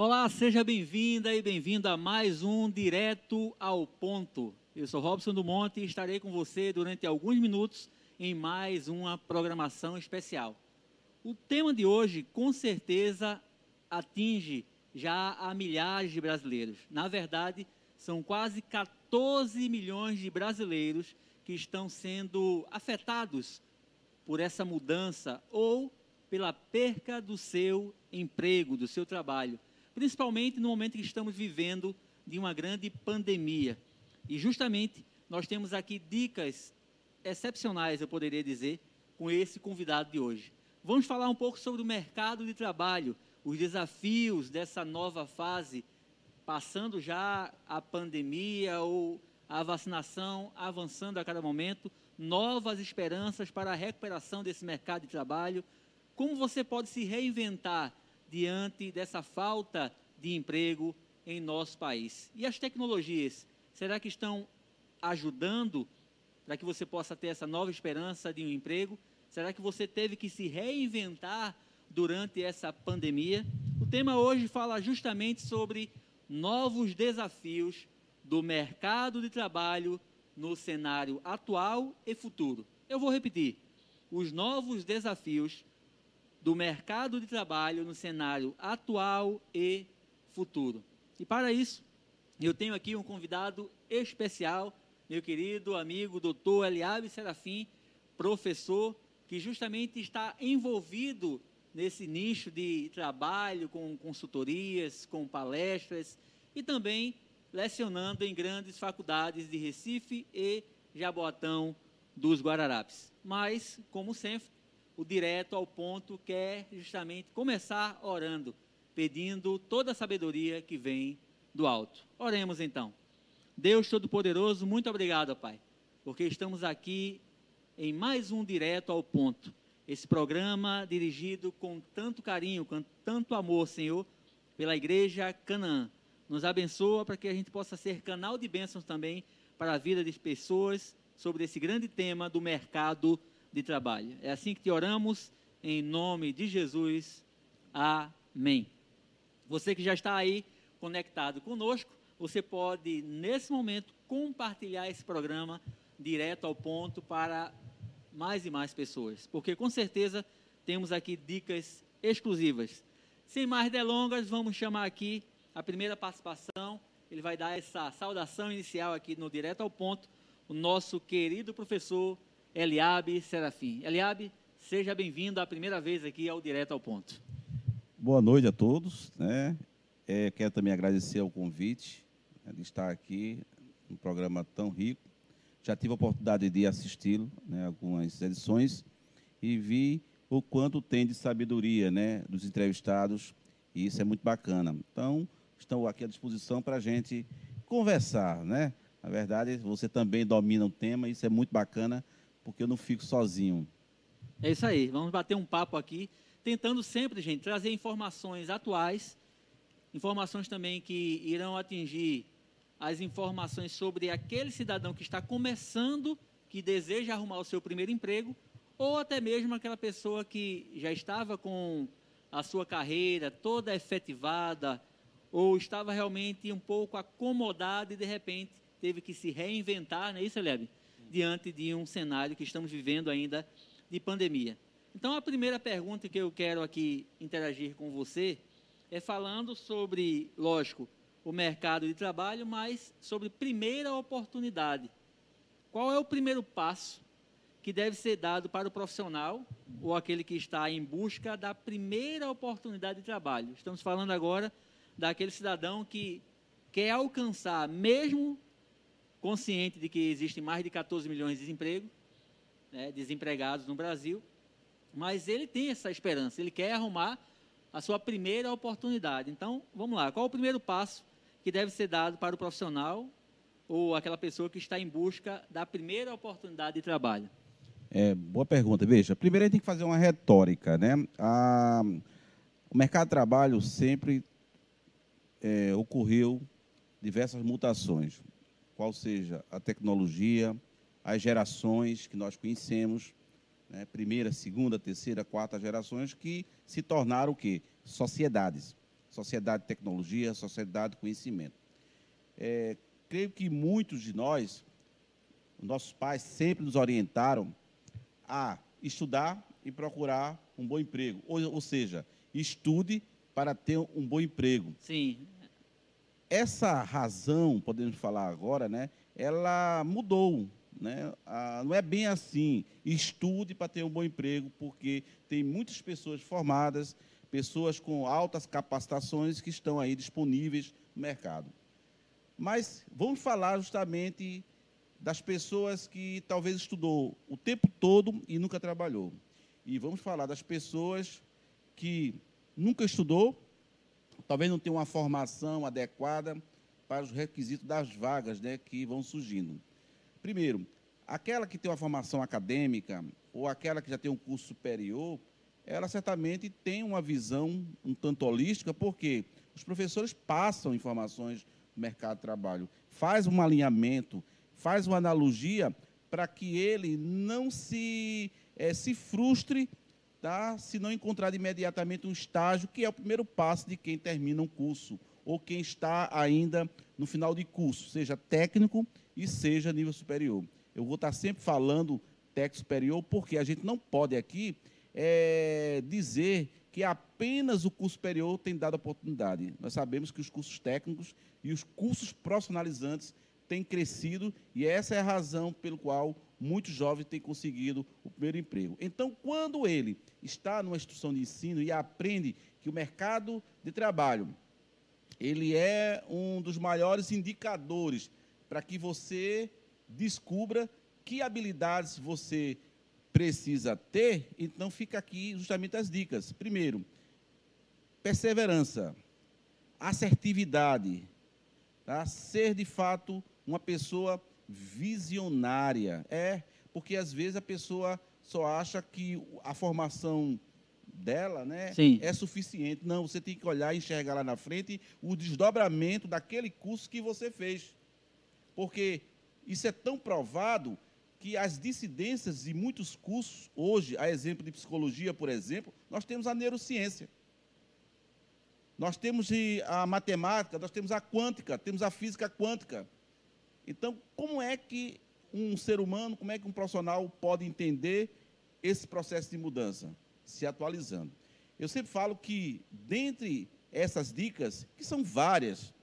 Olá, seja bem-vinda e bem-vindo a mais um Direto ao Ponto. Eu sou Robson do Monte e estarei com você durante alguns minutos em mais uma programação especial. O tema de hoje, com certeza, atinge já a milhares de brasileiros. Na verdade, são quase 14 milhões de brasileiros que estão sendo afetados por essa mudança ou pela perca do seu emprego, do seu trabalho principalmente no momento que estamos vivendo de uma grande pandemia. E justamente nós temos aqui dicas excepcionais, eu poderia dizer, com esse convidado de hoje. Vamos falar um pouco sobre o mercado de trabalho, os desafios dessa nova fase, passando já a pandemia ou a vacinação avançando a cada momento, novas esperanças para a recuperação desse mercado de trabalho, como você pode se reinventar diante dessa falta de emprego em nosso país. E as tecnologias, será que estão ajudando para que você possa ter essa nova esperança de um emprego? Será que você teve que se reinventar durante essa pandemia? O tema hoje fala justamente sobre novos desafios do mercado de trabalho no cenário atual e futuro. Eu vou repetir: os novos desafios do mercado de trabalho no cenário atual e futuro. E para isso, eu tenho aqui um convidado especial, meu querido amigo doutor Eliabe Serafim, professor, que justamente está envolvido nesse nicho de trabalho com consultorias, com palestras e também lecionando em grandes faculdades de Recife e Jaboatão dos Guararapes. Mas, como sempre, o direto ao ponto quer justamente começar orando, pedindo toda a sabedoria que vem do alto. Oremos então. Deus Todo-Poderoso, muito obrigado, Pai, porque estamos aqui em mais um direto ao ponto. Esse programa dirigido com tanto carinho, com tanto amor, Senhor, pela Igreja Canaã. Nos abençoa para que a gente possa ser canal de bênçãos também para a vida das pessoas sobre esse grande tema do mercado de trabalho. É assim que te oramos, em nome de Jesus. Amém. Você que já está aí conectado conosco, você pode, nesse momento, compartilhar esse programa direto ao ponto para mais e mais pessoas, porque com certeza temos aqui dicas exclusivas. Sem mais delongas, vamos chamar aqui a primeira participação. Ele vai dar essa saudação inicial aqui no Direto ao Ponto, o nosso querido professor Eliabe Serafim. Eliabe, seja bem-vindo a primeira vez aqui ao Direto ao Ponto. Boa noite a todos. Né? É, quero também agradecer o convite né, de estar aqui um programa tão rico. Já tive a oportunidade de assisti-lo, né, algumas edições, e vi o quanto tem de sabedoria né, dos entrevistados, e isso é muito bacana. Então, estou aqui à disposição para a gente conversar. Né? Na verdade, você também domina o tema, isso é muito bacana porque eu não fico sozinho. É isso aí, vamos bater um papo aqui, tentando sempre, gente, trazer informações atuais, informações também que irão atingir as informações sobre aquele cidadão que está começando, que deseja arrumar o seu primeiro emprego, ou até mesmo aquela pessoa que já estava com a sua carreira toda efetivada, ou estava realmente um pouco acomodada e de repente teve que se reinventar, não é isso, Lebe? Diante de um cenário que estamos vivendo ainda de pandemia. Então, a primeira pergunta que eu quero aqui interagir com você é falando sobre, lógico, o mercado de trabalho, mas sobre primeira oportunidade. Qual é o primeiro passo que deve ser dado para o profissional ou aquele que está em busca da primeira oportunidade de trabalho? Estamos falando agora daquele cidadão que quer alcançar, mesmo consciente de que existem mais de 14 milhões de desemprego, né, desempregados no Brasil, mas ele tem essa esperança, ele quer arrumar a sua primeira oportunidade. Então, vamos lá, qual o primeiro passo que deve ser dado para o profissional ou aquela pessoa que está em busca da primeira oportunidade de trabalho? É, boa pergunta. Veja, primeiro a gente tem que fazer uma retórica, né? A, o mercado de trabalho sempre é, ocorreu diversas mutações qual seja a tecnologia, as gerações que nós conhecemos, né, primeira, segunda, terceira, quarta gerações, que se tornaram o quê? Sociedades. sociedade de tecnologia, sociedade de conhecimento. É, creio que muitos de nós, nossos pais sempre nos orientaram a estudar e procurar um bom emprego. Ou, ou seja, estude para ter um bom emprego. Sim. Essa razão, podemos falar agora, né, ela mudou. Né? Ah, não é bem assim. Estude para ter um bom emprego, porque tem muitas pessoas formadas, pessoas com altas capacitações que estão aí disponíveis no mercado. Mas vamos falar justamente das pessoas que talvez estudou o tempo todo e nunca trabalhou. E vamos falar das pessoas que nunca estudou, talvez não tenha uma formação adequada para os requisitos das vagas né, que vão surgindo. Primeiro, aquela que tem uma formação acadêmica ou aquela que já tem um curso superior, ela certamente tem uma visão um tanto holística, porque os professores passam informações do mercado de trabalho, faz um alinhamento, faz uma analogia para que ele não se, é, se frustre tá, se não encontrar imediatamente um estágio, que é o primeiro passo de quem termina um curso, ou quem está ainda no final de curso, seja técnico e seja nível superior. Eu vou estar sempre falando técnico superior, porque a gente não pode aqui é, dizer que apenas o curso superior tem dado oportunidade. Nós sabemos que os cursos técnicos e os cursos profissionalizantes tem crescido e essa é a razão pelo qual muitos jovens têm conseguido o primeiro emprego. Então, quando ele está numa instituição de ensino e aprende que o mercado de trabalho ele é um dos maiores indicadores para que você descubra que habilidades você precisa ter, então fica aqui justamente as dicas. Primeiro, perseverança, assertividade, tá? ser de fato uma pessoa visionária. É, porque às vezes a pessoa só acha que a formação dela né, Sim. é suficiente. Não, você tem que olhar e enxergar lá na frente o desdobramento daquele curso que você fez. Porque isso é tão provado que as dissidências de muitos cursos, hoje, a exemplo de psicologia, por exemplo, nós temos a neurociência. Nós temos a matemática, nós temos a quântica, temos a física quântica. Então, como é que um ser humano, como é que um profissional pode entender esse processo de mudança? Se atualizando. Eu sempre falo que, dentre essas dicas, que são várias,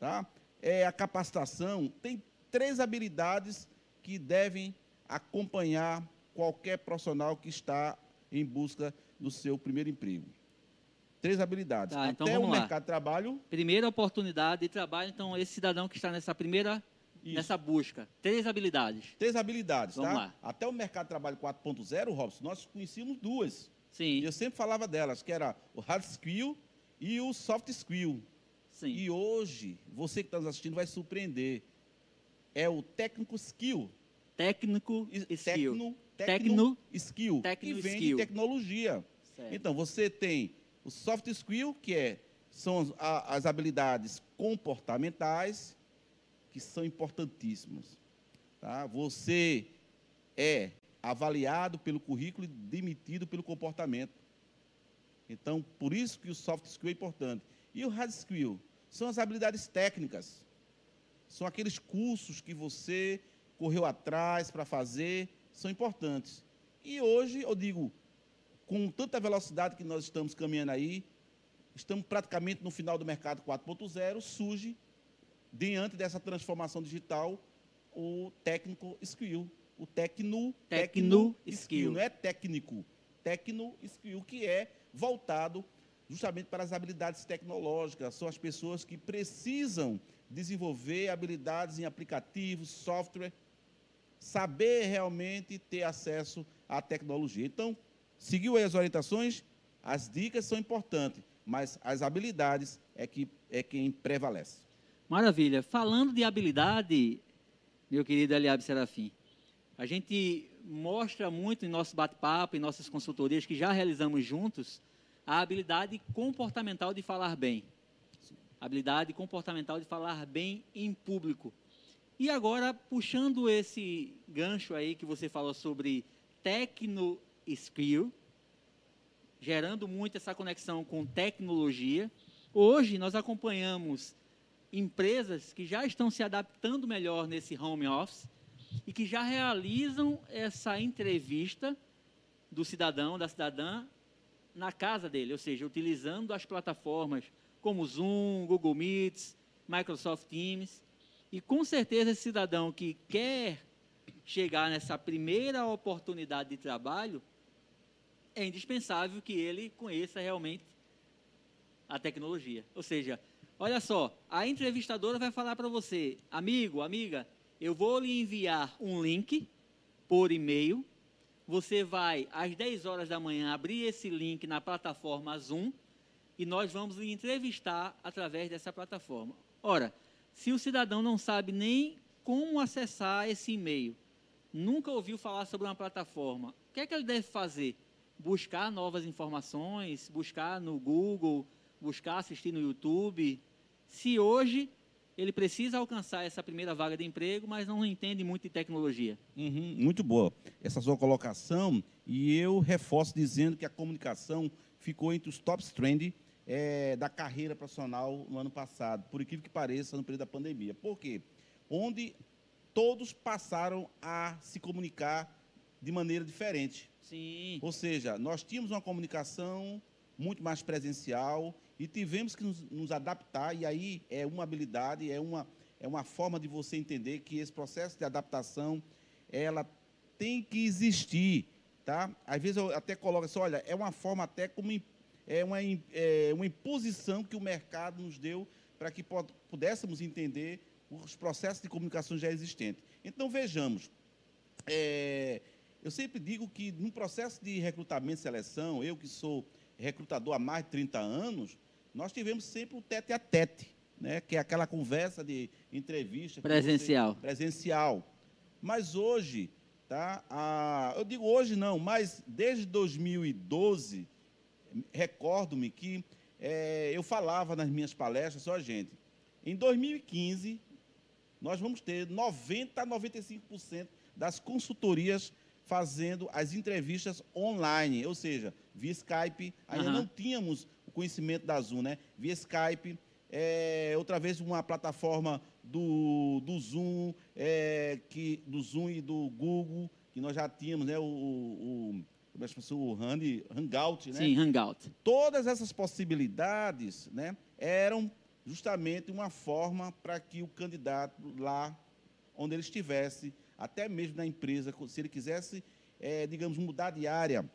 tá? é a capacitação, tem três habilidades que devem acompanhar qualquer profissional que está em busca do seu primeiro emprego. Três habilidades. Tá, então Até o lá. mercado de trabalho. Primeira oportunidade de trabalho, então esse cidadão que está nessa primeira, Isso. nessa busca. Três habilidades. Três habilidades, Vamos tá? lá. Até o mercado de trabalho 4.0, Robson, nós conhecíamos duas. Sim, E eu sempre falava delas, que era o hard skill e o soft skill. sim. E hoje, você que está nos assistindo vai surpreender. É o técnico skill. Técnico E- skill. Tecno, Tecno- skill. tecno que vem skill. de tecnologia. Certo. Então, você tem o soft skill, que é, são as, as habilidades comportamentais, que são importantíssimas. Tá? Você é avaliado pelo currículo e demitido pelo comportamento. Então, por isso que o soft skill é importante. E o hard skill são as habilidades técnicas. São aqueles cursos que você correu atrás para fazer, são importantes. E hoje, eu digo, com tanta velocidade que nós estamos caminhando aí, estamos praticamente no final do mercado 4.0, surge, diante dessa transformação digital, o técnico skill. O tecno, Tecno skill. skill. Não é técnico, tecno skill, que é voltado justamente para as habilidades tecnológicas. São as pessoas que precisam desenvolver habilidades em aplicativos, software, saber realmente ter acesso à tecnologia. Então, seguiu aí as orientações, as dicas são importantes, mas as habilidades é que é quem prevalece. Maravilha. Falando de habilidade, meu querido Eliabe Serafim, a gente mostra muito em nosso bate-papo, em nossas consultorias que já realizamos juntos, a habilidade comportamental de falar bem. Habilidade comportamental de falar bem em público. E agora, puxando esse gancho aí que você falou sobre tecno skill, gerando muito essa conexão com tecnologia, Hoje nós acompanhamos empresas que já estão se adaptando melhor nesse home office e que já realizam essa entrevista do cidadão, da cidadã, na casa dele, ou seja, utilizando as plataformas como Zoom, Google Meets, Microsoft Teams. E com certeza esse cidadão que quer chegar nessa primeira oportunidade de trabalho, é indispensável que ele conheça realmente a tecnologia. Ou seja, olha só, a entrevistadora vai falar para você, amigo, amiga, eu vou lhe enviar um link por e-mail. Você vai, às 10 horas da manhã, abrir esse link na plataforma Zoom e nós vamos lhe entrevistar através dessa plataforma. Ora, se o cidadão não sabe nem como acessar esse e-mail, nunca ouviu falar sobre uma plataforma, o que é que ele deve fazer? Buscar novas informações, buscar no Google, buscar assistir no YouTube. Se hoje ele precisa alcançar essa primeira vaga de emprego, mas não entende muito de tecnologia. Uhum, muito boa essa sua colocação, e eu reforço dizendo que a comunicação ficou entre os tops trend é, da carreira profissional no ano passado, por incrível que pareça, no período da pandemia. Por quê? Onde todos passaram a se comunicar de maneira diferente. Sim. Ou seja, nós tínhamos uma comunicação muito mais presencial e tivemos que nos, nos, adaptar, e aí é uma habilidade, é uma, é uma forma de você entender que esse processo de adaptação, ela tem que existir, tá? Às vezes eu até coloco assim, olha, é uma forma até como é uma, é uma imposição que o mercado nos deu para que pudéssemos entender os processos de comunicação já existentes. Então, vejamos, é, eu sempre digo que no processo de recrutamento e seleção, eu que sou recrutador há mais de 30 anos, nós tivemos sempre o tete a tete, né, que é aquela conversa de entrevista. Presencial. Você, presencial. Mas hoje, tá, a, eu digo hoje não, mas desde 2012, recordo-me que é, eu falava nas minhas palestras, só gente, em 2015, nós vamos ter 90% a 95% das consultorias fazendo as entrevistas online, ou seja, via Skype. Ainda uhum. não tínhamos o conhecimento da Zoom, né? Via Skype, é, outra vez uma plataforma do, do Zoom, é, que, do Zoom e do Google, que nós já tínhamos, né? O, o, o, o Hang, Hangout, né? Sim, Hangout. Todas essas possibilidades, né? Eram justamente uma forma para que o candidato lá onde ele estivesse até mesmo na empresa, se ele quisesse, é, digamos, mudar de área,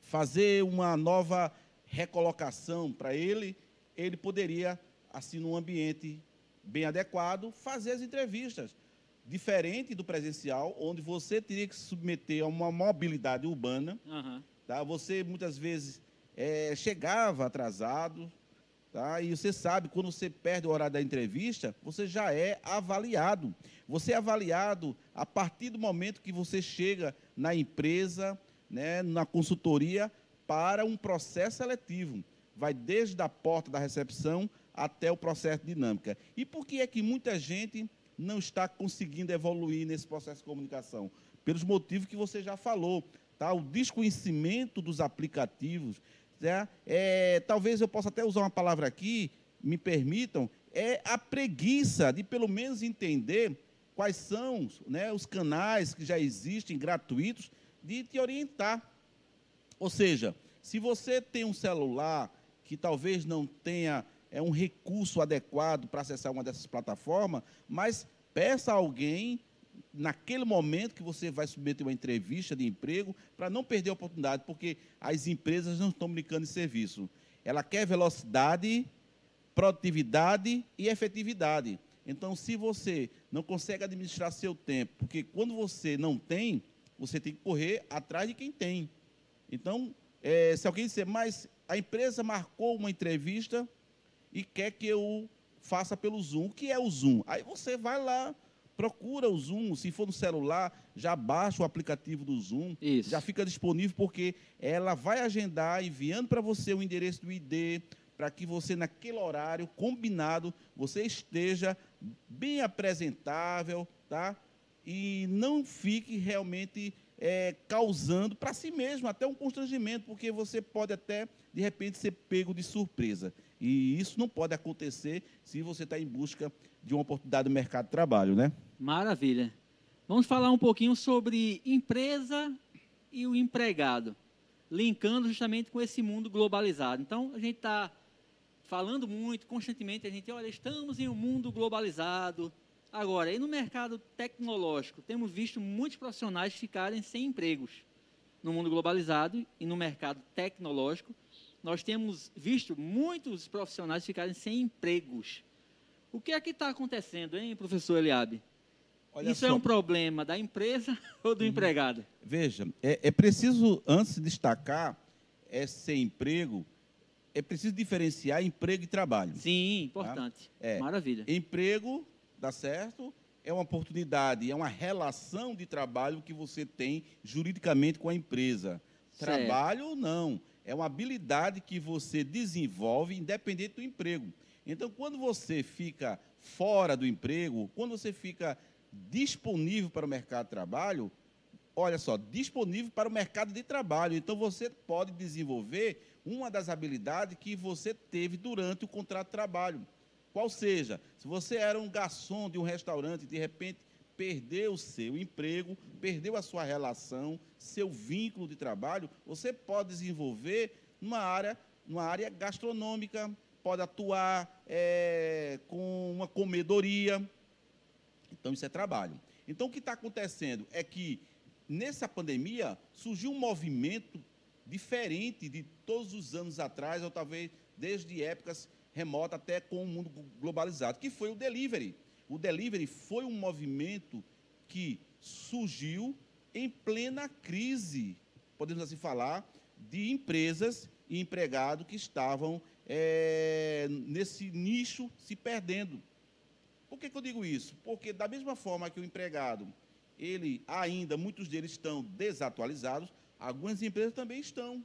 fazer uma nova recolocação para ele, ele poderia, assim, num ambiente bem adequado, fazer as entrevistas. Diferente do presencial, onde você teria que se submeter a uma mobilidade urbana, uhum. tá? você muitas vezes é, chegava atrasado, Tá? E você sabe, quando você perde o horário da entrevista, você já é avaliado. Você é avaliado a partir do momento que você chega na empresa, né, na consultoria, para um processo seletivo. Vai desde a porta da recepção até o processo dinâmica. E por que é que muita gente não está conseguindo evoluir nesse processo de comunicação? Pelos motivos que você já falou. Tá? O desconhecimento dos aplicativos, né? É, talvez eu possa até usar uma palavra aqui, me permitam, é a preguiça de pelo menos entender quais são né, os canais que já existem gratuitos de te orientar. Ou seja, se você tem um celular que talvez não tenha é, um recurso adequado para acessar uma dessas plataformas, mas peça a alguém naquele momento que você vai submeter uma entrevista de emprego, para não perder a oportunidade, porque as empresas não estão brincando de serviço. Ela quer velocidade, produtividade e efetividade. Então, se você não consegue administrar seu tempo, porque quando você não tem, você tem que correr atrás de quem tem. Então, é, se alguém disser, mas a empresa marcou uma entrevista e quer que eu faça pelo Zoom, o que é o Zoom? Aí você vai lá, Procura o Zoom, se for no celular, já baixa o aplicativo do Zoom, Isso. já fica disponível porque ela vai agendar enviando para você o endereço do ID, para que você naquele horário combinado você esteja bem apresentável, tá? E não fique realmente é, causando para si mesmo até um constrangimento, porque você pode até, de repente, ser pego de surpresa. E isso não pode acontecer se você está em busca de uma oportunidade no mercado de trabalho, né? Maravilha. Vamos falar um pouquinho sobre empresa e o empregado, linkando justamente com esse mundo globalizado. Então, a gente está falando muito, constantemente, a gente, olha, estamos em um mundo globalizado. Agora, e no mercado tecnológico, temos visto muitos profissionais ficarem sem empregos. No mundo globalizado e no mercado tecnológico, nós temos visto muitos profissionais ficarem sem empregos. O que é que está acontecendo, hein, professor Eliabe? Olha Isso é só. é um problema da empresa ou do uhum. empregado? Veja, é, é, preciso, antes de destacar, é sem emprego, é preciso diferenciar emprego e trabalho. Sim, tá? importante. Tá? É, Maravilha. Emprego, dá certo, é uma oportunidade, é uma relação de trabalho que você tem juridicamente com a empresa. Certo. Trabalho, não. É uma habilidade que você desenvolve independente do emprego. Então, quando você fica fora do emprego, quando você fica disponível para o mercado de trabalho, olha só, disponível para o mercado de trabalho. Então você pode desenvolver uma das habilidades que você teve durante o contrato de trabalho. Qual seja, se você era um garçom de um restaurante de repente perdeu seu emprego, perdeu a sua relação, seu vínculo de trabalho, você pode desenvolver numa área, numa área gastronômica, pode atuar é, com uma comedoria, então, isso é trabalho. Então, o que está acontecendo é que, nessa pandemia, surgiu um movimento diferente de todos os anos atrás, ou talvez desde épocas remotas até com o mundo globalizado, que foi o delivery. O delivery foi um movimento que surgiu em plena crise, podemos assim falar, de empresas e empregados que estavam é, nesse nicho se perdendo. Por que, que eu digo isso? Porque da mesma forma que o empregado, ele ainda, muitos deles estão desatualizados, algumas empresas também estão.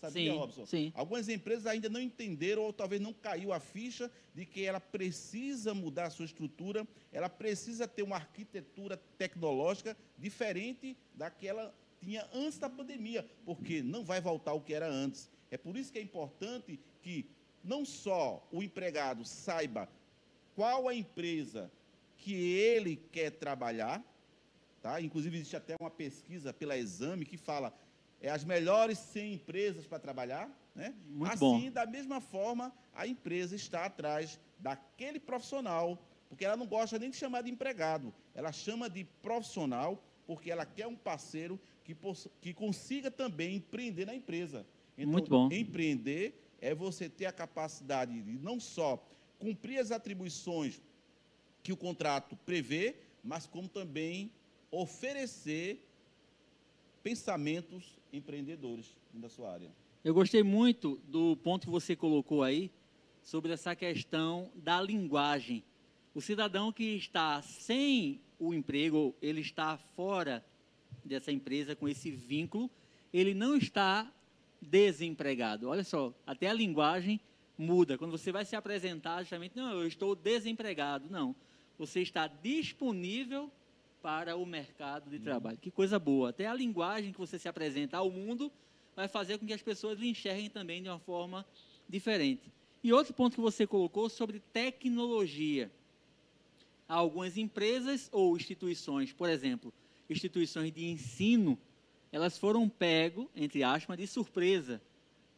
Sabia, sim, Robson? Sim. Algumas empresas ainda não entenderam ou talvez não caiu a ficha de que ela precisa mudar a sua estrutura, ela precisa ter uma arquitetura tecnológica diferente da que ela tinha antes da pandemia, porque não vai voltar o que era antes. É por isso que é importante que não só o empregado saiba qual a empresa que ele quer trabalhar, tá? Inclusive existe até uma pesquisa pela Exame que fala é as melhores 100 empresas para trabalhar, né? Muito assim, bom. da mesma forma, a empresa está atrás daquele profissional, porque ela não gosta nem de chamar de empregado, ela chama de profissional porque ela quer um parceiro que, que consiga também empreender na empresa. Então, Muito bom. empreender é você ter a capacidade de não só cumprir as atribuições que o contrato prevê, mas como também oferecer pensamentos empreendedores da sua área. Eu gostei muito do ponto que você colocou aí sobre essa questão da linguagem. O cidadão que está sem o emprego, ele está fora dessa empresa com esse vínculo, ele não está desempregado. Olha só, até a linguagem muda. Quando você vai se apresentar, justamente, não, eu estou desempregado. Não. Você está disponível para o mercado de trabalho. Que coisa boa. Até a linguagem que você se apresenta ao mundo vai fazer com que as pessoas lhe enxerguem também de uma forma diferente. E outro ponto que você colocou sobre tecnologia. Algumas empresas ou instituições, por exemplo, instituições de ensino, elas foram pego, entre aspas, de surpresa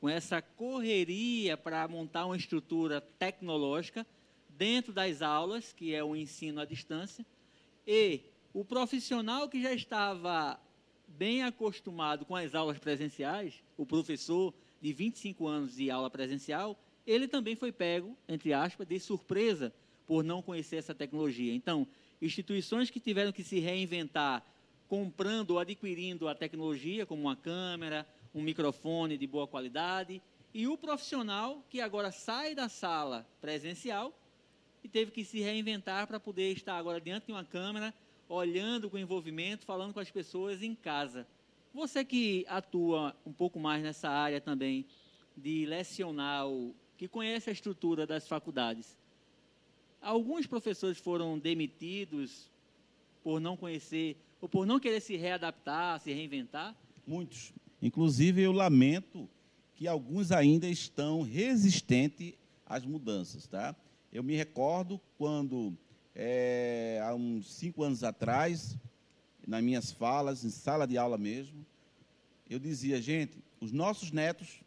com essa correria para montar uma estrutura tecnológica dentro das aulas, que é o ensino à distância, e o profissional que já estava bem acostumado com as aulas presenciais, o professor de 25 anos de aula presencial, ele também foi pego, entre aspas, de surpresa por não conhecer essa tecnologia. Então, instituições que tiveram que se reinventar comprando ou adquirindo a tecnologia, como uma câmera, um microfone de boa qualidade, e o profissional que agora sai da sala presencial e teve que se reinventar para poder estar agora diante de uma câmera, olhando com envolvimento, falando com as pessoas em casa. Você que atua um pouco mais nessa área também de lecionar, que conhece a estrutura das faculdades, alguns professores foram demitidos por não conhecer ou por não querer se readaptar, se reinventar? Muitos. Inclusive, eu lamento que alguns ainda estão resistentes às mudanças. Tá? Eu me recordo quando, é, há uns cinco anos atrás, nas minhas falas, em sala de aula mesmo, eu dizia, gente, os nossos netos,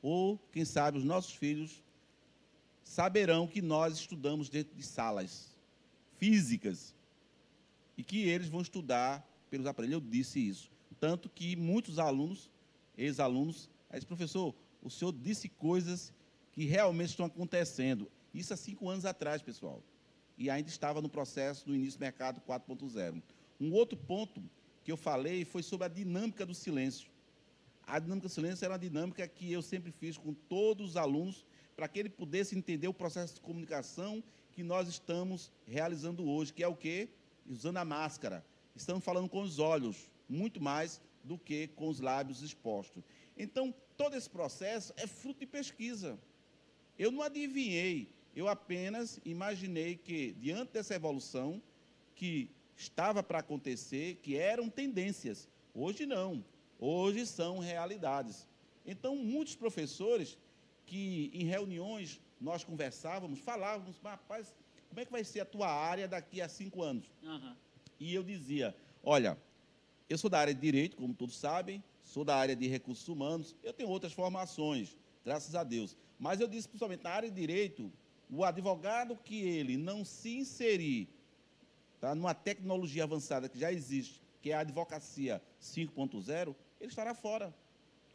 ou quem sabe os nossos filhos, saberão que nós estudamos dentro de salas físicas e que eles vão estudar pelos aparelhos. Eu disse isso. Tanto que muitos alunos, ex-alunos, aí professor, o senhor disse coisas que realmente estão acontecendo. Isso há cinco anos atrás, pessoal. E ainda estava no processo do início do mercado 4.0. Um outro ponto que eu falei foi sobre a dinâmica do silêncio. A dinâmica do silêncio era uma dinâmica que eu sempre fiz com todos os alunos, para que ele pudesse entender o processo de comunicação que nós estamos realizando hoje, que é o quê? Usando a máscara. Estamos falando com os olhos, muito mais do que com os lábios expostos. Então, todo esse processo é fruto de pesquisa. Eu não adivinhei, eu apenas imaginei que, diante dessa evolução, que estava para acontecer, que eram tendências. Hoje não, hoje são realidades. Então, muitos professores que em reuniões nós conversávamos, falávamos, rapaz, como é que vai ser a tua área daqui a cinco anos? Uhum. E eu dizia, olha, eu sou da área de direito, como todos sabem, sou da área de recursos humanos, eu tenho outras formações, graças a Deus. Mas eu disse, principalmente na área de direito, o advogado que ele não se inserir tá, numa tecnologia avançada que já existe, que é a advocacia 5.0, ele estará fora.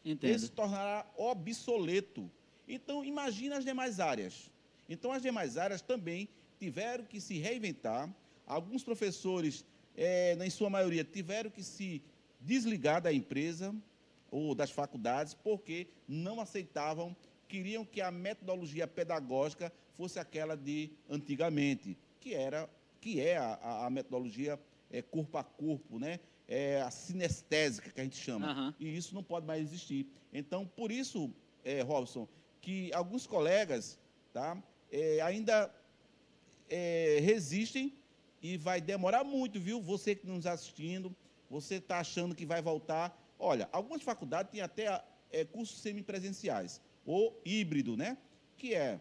Entendo. Ele se tornará obsoleto. Então, imagine as demais áreas. Então, as demais áreas também tiveram que se reinventar. Alguns professores, é, na sua maioria, tiveram que se desligar da empresa ou das faculdades, porque não aceitavam, queriam que a metodologia pedagógica fosse aquela de antigamente, que era que é a, a metodologia é, corpo a corpo, né? É a sinestésica que a gente chama. Uhum. E isso não pode mais existir. Então, por isso, é, Robson, que alguns colegas tá, é, ainda é, resistem e vai demorar muito, viu? Você que nos assistindo, você está achando que vai voltar. Olha, algumas faculdades têm até é, cursos semipresenciais, ou híbrido, né? Que é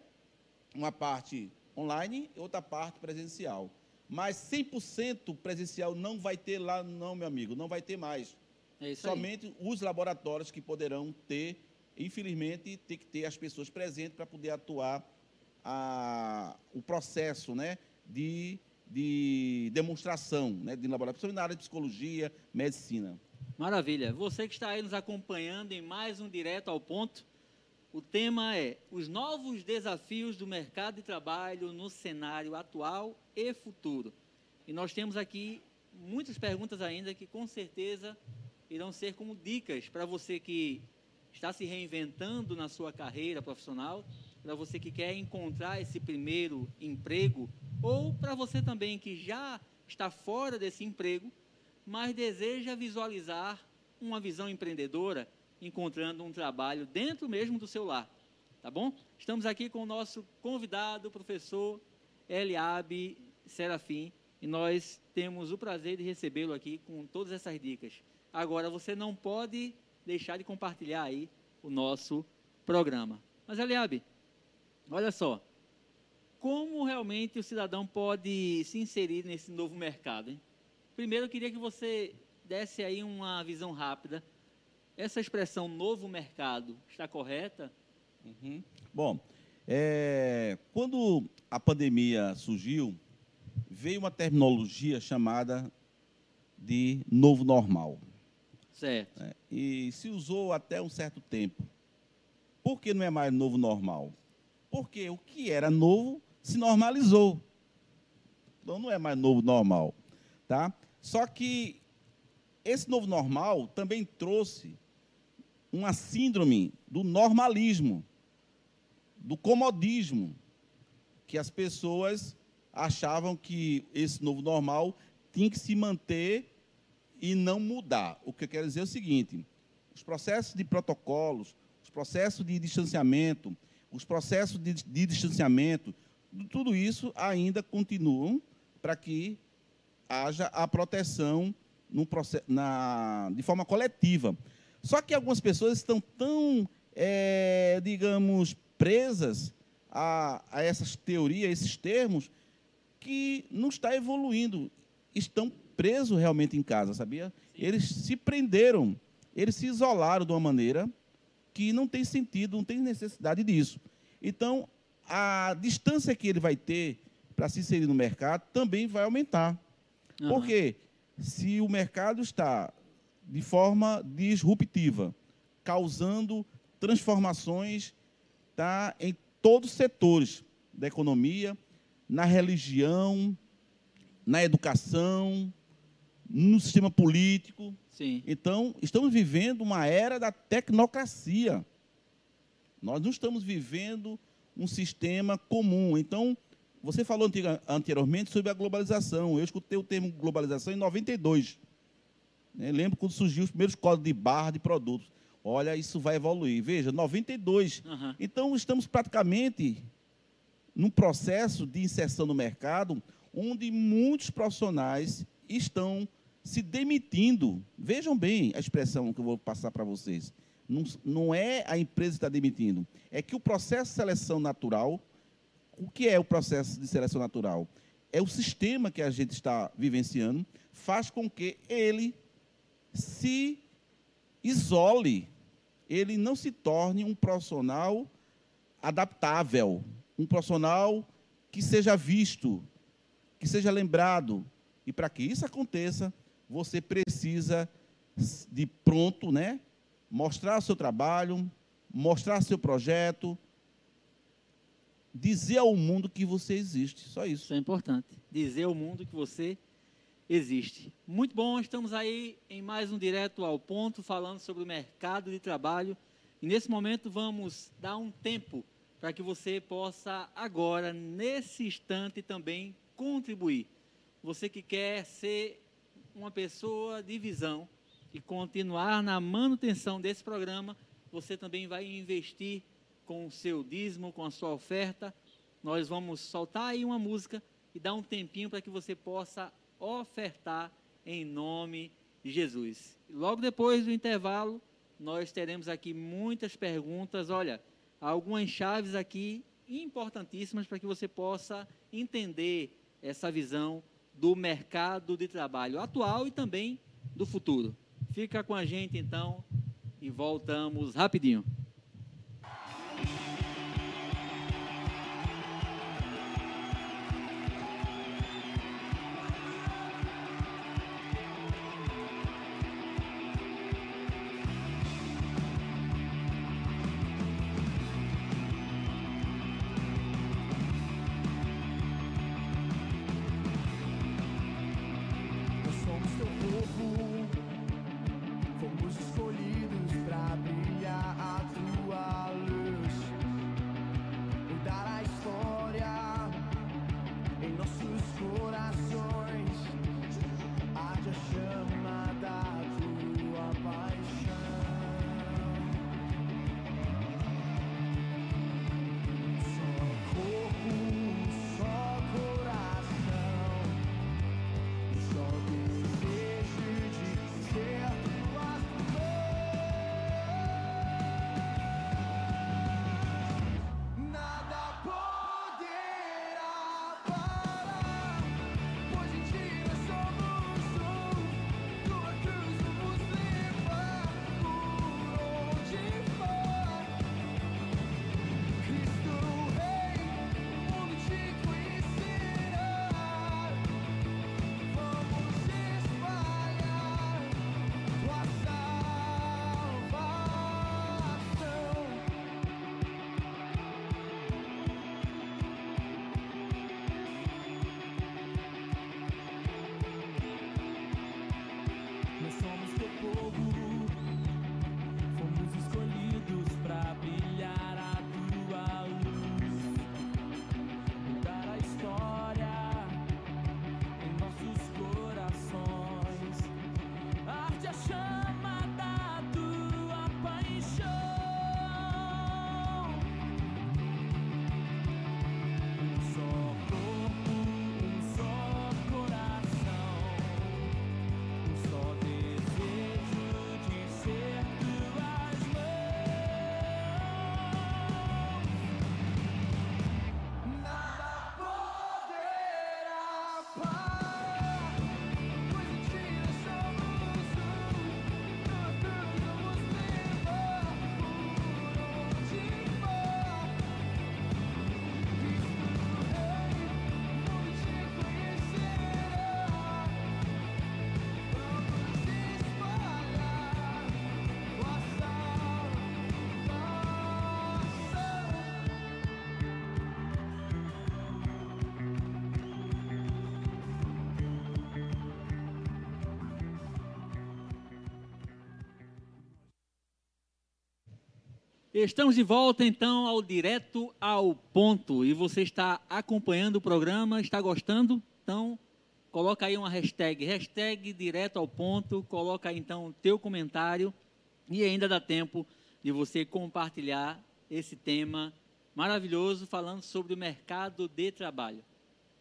uma parte online e outra parte presencial. Mas 100% presencial não vai ter lá, não, meu amigo, não vai ter mais. É Somente aí. os laboratórios que poderão ter, infelizmente, tem que ter as pessoas presentes para poder atuar a, o processo né, de, de demonstração né, de laboratório, principalmente na área de psicologia, medicina. Maravilha. Você que está aí nos acompanhando em mais um Direto ao Ponto, o tema é os novos desafios do mercado de trabalho no cenário atual e futuro. E nós temos aqui muitas perguntas ainda que com certeza irão ser como dicas para você que está se reinventando na sua carreira profissional, para você que quer encontrar esse primeiro emprego, ou para você também que já está fora desse emprego, mas deseja visualizar uma visão empreendedora encontrando um trabalho dentro mesmo do seu lar. Tá bom? Estamos aqui com o nosso convidado, o professor Eliabe Serafim, e nós temos o prazer de recebê-lo aqui com todas essas dicas. Agora, você não pode deixar de compartilhar aí o nosso programa. Mas, Eliabe, olha só, como realmente o cidadão pode se inserir nesse novo mercado? Hein? Primeiro, eu queria que você desse aí uma visão rápida essa expressão novo mercado está correta? Uhum. Bom, é, quando a pandemia surgiu, veio uma terminologia chamada de novo normal. Certo. É, e se usou até um certo tempo. Por que não é mais novo normal? Porque o que era novo se normalizou. Então não é mais novo normal, tá? Só que esse novo normal também trouxe uma síndrome do normalismo, do comodismo, que as pessoas achavam que esse novo normal tinha que se manter e não mudar. O que eu quero dizer é o seguinte: os processos de protocolos, os processos de distanciamento, os processos de, de distanciamento, tudo isso ainda continuam para que haja a proteção processo, na, de forma coletiva. Só que algumas pessoas estão tão, é, digamos, presas a, a essas teorias, a esses termos, que não está evoluindo. Estão presos realmente em casa, sabia? Sim. Eles se prenderam, eles se isolaram de uma maneira que não tem sentido, não tem necessidade disso. Então, a distância que ele vai ter para se inserir no mercado também vai aumentar. Uhum. Porque se o mercado está de forma disruptiva, causando transformações tá, em todos os setores da economia, na religião, na educação, no sistema político. Sim. Então, estamos vivendo uma era da tecnocracia. Nós não estamos vivendo um sistema comum. Então, você falou anteriormente sobre a globalização. Eu escutei o termo globalização em 92. Né? Lembro quando surgiu os primeiros códigos de barra de produtos. Olha, isso vai evoluir. Veja, 92. Uhum. Então, estamos praticamente num processo de inserção no mercado onde muitos profissionais estão se demitindo. Vejam bem a expressão que eu vou passar para vocês. Não, não é a empresa que está demitindo, é que o processo de seleção natural, o que é o processo de seleção natural? É o sistema que a gente está vivenciando, faz com que ele se isole, ele não se torne um profissional adaptável, um profissional que seja visto, que seja lembrado. E para que isso aconteça, você precisa de pronto, né? Mostrar seu trabalho, mostrar seu projeto, dizer ao mundo que você existe. Só isso. Isso é importante. Dizer ao mundo que você existe. Muito bom, estamos aí em mais um direto ao ponto falando sobre o mercado de trabalho. E nesse momento vamos dar um tempo para que você possa agora, nesse instante também contribuir. Você que quer ser uma pessoa de visão e continuar na manutenção desse programa, você também vai investir com o seu dízimo, com a sua oferta. Nós vamos soltar aí uma música e dar um tempinho para que você possa ofertar em nome de Jesus. Logo depois do intervalo, nós teremos aqui muitas perguntas. Olha, algumas chaves aqui importantíssimas para que você possa entender essa visão do mercado de trabalho atual e também do futuro. Fica com a gente então e voltamos rapidinho. Estamos de volta então ao direto ao ponto e você está acompanhando o programa, está gostando? Então coloca aí uma hashtag, hashtag direto ao ponto, coloca aí então o teu comentário e ainda dá tempo de você compartilhar esse tema maravilhoso falando sobre o mercado de trabalho.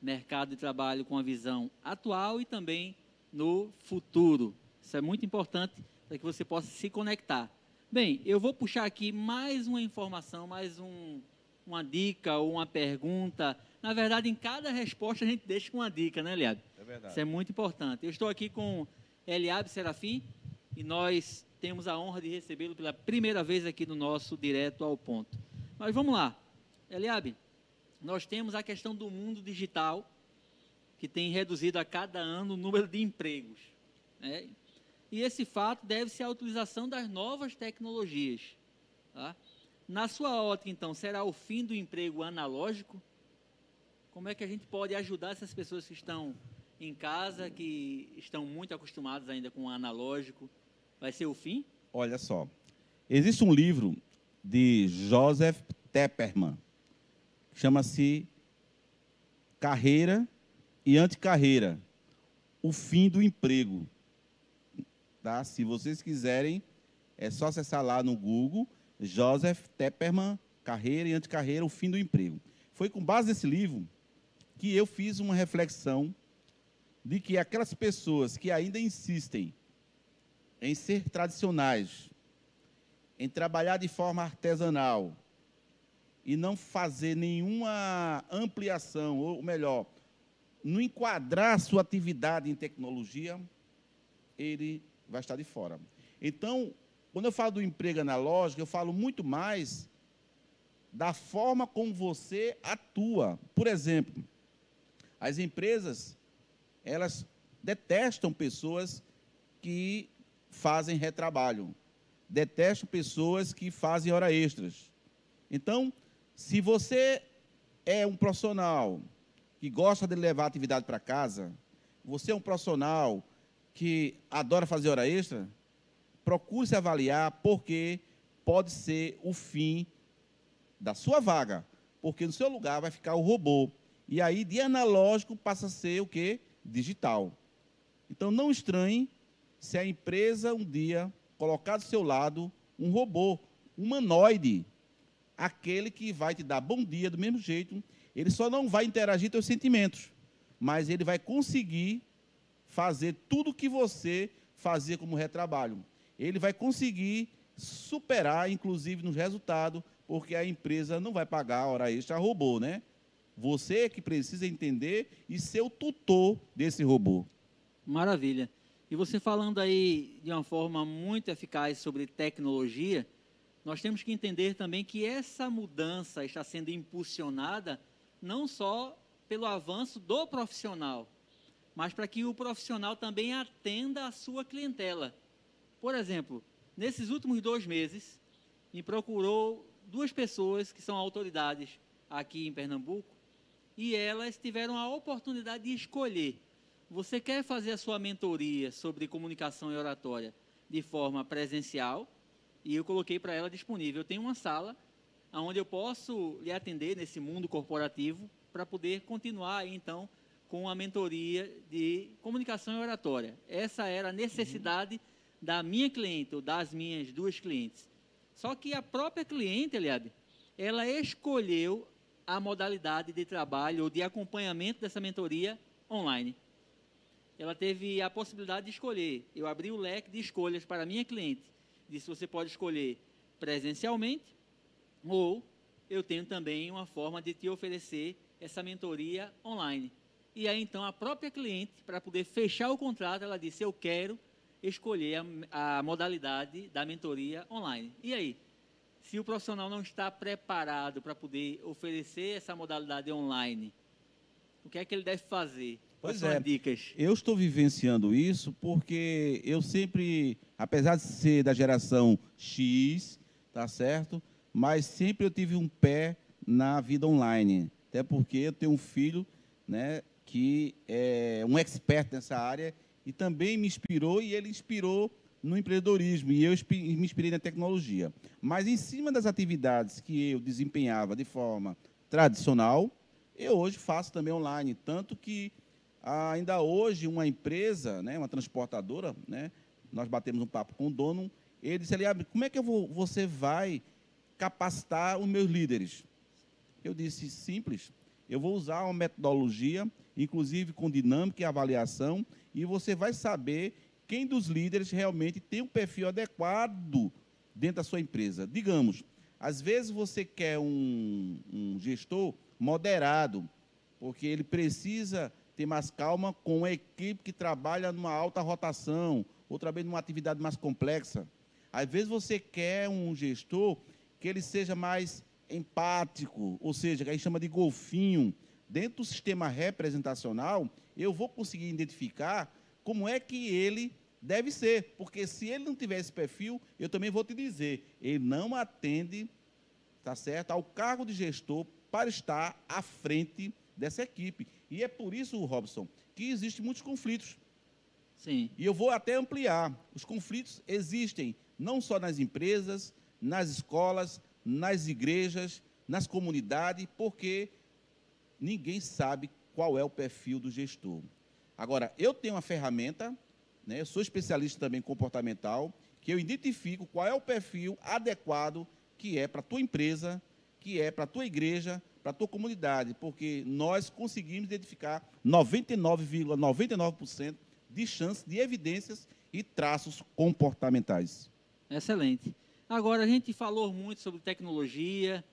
Mercado de trabalho com a visão atual e também no futuro. Isso é muito importante para que você possa se conectar. Bem, eu vou puxar aqui mais uma informação, mais um, uma dica ou uma pergunta. Na verdade, em cada resposta a gente deixa uma dica, né, Eliabe? É verdade. Isso é muito importante. Eu estou aqui com Eliabe Serafim e nós temos a honra de recebê-lo pela primeira vez aqui no nosso Direto ao Ponto. Mas vamos lá. Eliabe, nós temos a questão do mundo digital, que tem reduzido a cada ano o número de empregos. Né? E esse fato deve-se à utilização das novas tecnologias. Tá? Na sua ótica, então, será o fim do emprego analógico? Como é que a gente pode ajudar essas pessoas que estão em casa, que estão muito acostumadas ainda com o analógico? Vai ser o fim? Olha só, existe um livro de Joseph Tepperman, chama-se Carreira e Anticarreira, o fim do emprego. Tá? Se vocês quiserem, é só acessar lá no Google, Joseph Tepperman, Carreira e Anticarreira, o fim do emprego. Foi com base nesse livro que eu fiz uma reflexão de que aquelas pessoas que ainda insistem em ser tradicionais, em trabalhar de forma artesanal e não fazer nenhuma ampliação, ou melhor, não enquadrar sua atividade em tecnologia, ele vai estar de fora. Então, quando eu falo do emprego analógico, eu falo muito mais da forma como você atua. Por exemplo, as empresas, elas detestam pessoas que fazem retrabalho, detestam pessoas que fazem hora extras. Então, se você é um profissional que gosta de levar a atividade para casa, você é um profissional que adora fazer hora extra, procure se avaliar, porque pode ser o fim da sua vaga, porque no seu lugar vai ficar o robô. E aí, de analógico, passa a ser o quê? Digital. Então, não estranhe se a empresa um dia colocar do seu lado um robô humanoide, aquele que vai te dar bom dia do mesmo jeito, ele só não vai interagir com seus sentimentos, mas ele vai conseguir fazer tudo o que você fazia como retrabalho. Ele vai conseguir superar, inclusive, no resultado, porque a empresa não vai pagar a hora extra a robô, né? Você é que precisa entender e ser o tutor desse robô. Maravilha. E você falando aí de uma forma muito eficaz sobre tecnologia, nós temos que entender também que essa mudança está sendo impulsionada não só pelo avanço do profissional, mas para que o profissional também atenda a sua clientela. Por exemplo, nesses últimos dois meses, me procurou duas pessoas que são autoridades aqui em Pernambuco e elas tiveram a oportunidade de escolher. Você quer fazer a sua mentoria sobre comunicação e oratória de forma presencial? E eu coloquei para ela disponível. Eu tenho uma sala onde eu posso lhe atender nesse mundo corporativo para poder continuar, então, com a mentoria de comunicação e oratória. Essa era a necessidade uhum. da minha cliente, ou das minhas duas clientes. Só que a própria cliente, Eliade, ela escolheu a modalidade de trabalho ou de acompanhamento dessa mentoria online. Ela teve a possibilidade de escolher. Eu abri o leque de escolhas para a minha cliente. Disse: você pode escolher presencialmente ou eu tenho também uma forma de te oferecer essa mentoria online. E aí então a própria cliente, para poder fechar o contrato, ela disse: Eu quero escolher a, a, modalidade da mentoria online. E aí? Se o profissional não está preparado para poder oferecer essa modalidade online, o que é que ele deve fazer? Pois é. as dicas? Eu estou vivenciando isso porque eu sempre, apesar de ser da geração X, tá certo? Mas sempre eu tive um pé na vida online. Até porque eu tenho um filho, né, que é um expert nessa área e também me inspirou e ele inspirou no empreendedorismo e eu me inspirei na tecnologia. Mas em cima das atividades que eu desempenhava de forma tradicional, eu hoje faço também online, tanto que ainda hoje uma empresa, né, uma transportadora, né, nós batemos um papo com o dono, ele disse ali, como é que vou, você vai capacitar os meus líderes? Eu disse, simples, eu vou usar uma metodologia, inclusive com dinâmica e avaliação, e você vai saber quem dos líderes realmente tem um perfil adequado dentro da sua empresa. Digamos, às vezes você quer um, um gestor moderado, porque ele precisa ter mais calma com uma equipe que trabalha numa alta rotação, outra vez numa atividade mais complexa. Às vezes você quer um gestor que ele seja mais empático, ou seja, que a gente chama de golfinho. Dentro do sistema representacional, eu vou conseguir identificar como é que ele Deve ser, porque se ele não tiver esse perfil, eu também vou te dizer, ele não atende, tá certo, ao cargo de gestor para estar à frente dessa equipe. E é por isso, Robson, que existem muitos conflitos. Sim. E eu vou até ampliar. Os conflitos existem não só nas empresas, nas escolas, nas igrejas, nas comunidades, porque ninguém sabe qual é o perfil do gestor. Agora, eu tenho uma ferramenta né? Eu sou especialista também comportamental, que eu identifico qual é o perfil adequado que é para a tua empresa, que é para a tua igreja, para a tua comunidade, porque nós conseguimos identificar 99,99% ,99 de chance de evidências e traços comportamentais. Excelente. Agora, a gente falou muito sobre tecnologia,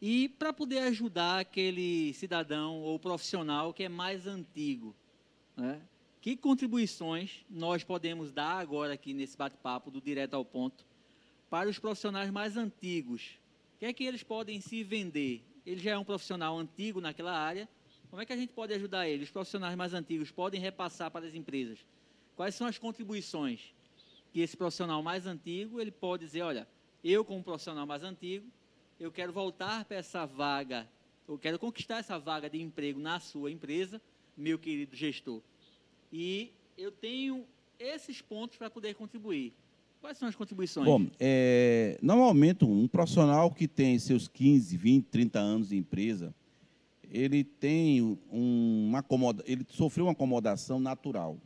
e para poder ajudar aquele cidadão ou profissional que é mais antigo, né? Que contribuições nós podemos dar agora aqui nesse bate-papo do Direto ao Ponto para os profissionais mais antigos? O que é que eles podem se vender? Ele já é um profissional antigo naquela área. Como é que a gente pode ajudar ele? Os profissionais mais antigos podem repassar para as empresas. Quais são as contribuições que esse profissional mais antigo ele pode dizer, olha, eu como profissional mais antigo, eu quero voltar para essa vaga, eu quero conquistar essa vaga de emprego na sua empresa, meu querido gestor e eu tenho esses pontos para poder contribuir. Quais são as contribuições? Bom, é, normalmente um profissional que tem seus 15, 20, 30 anos de empresa, ele tem um, uma acomoda, ele sofreu uma acomodação natural.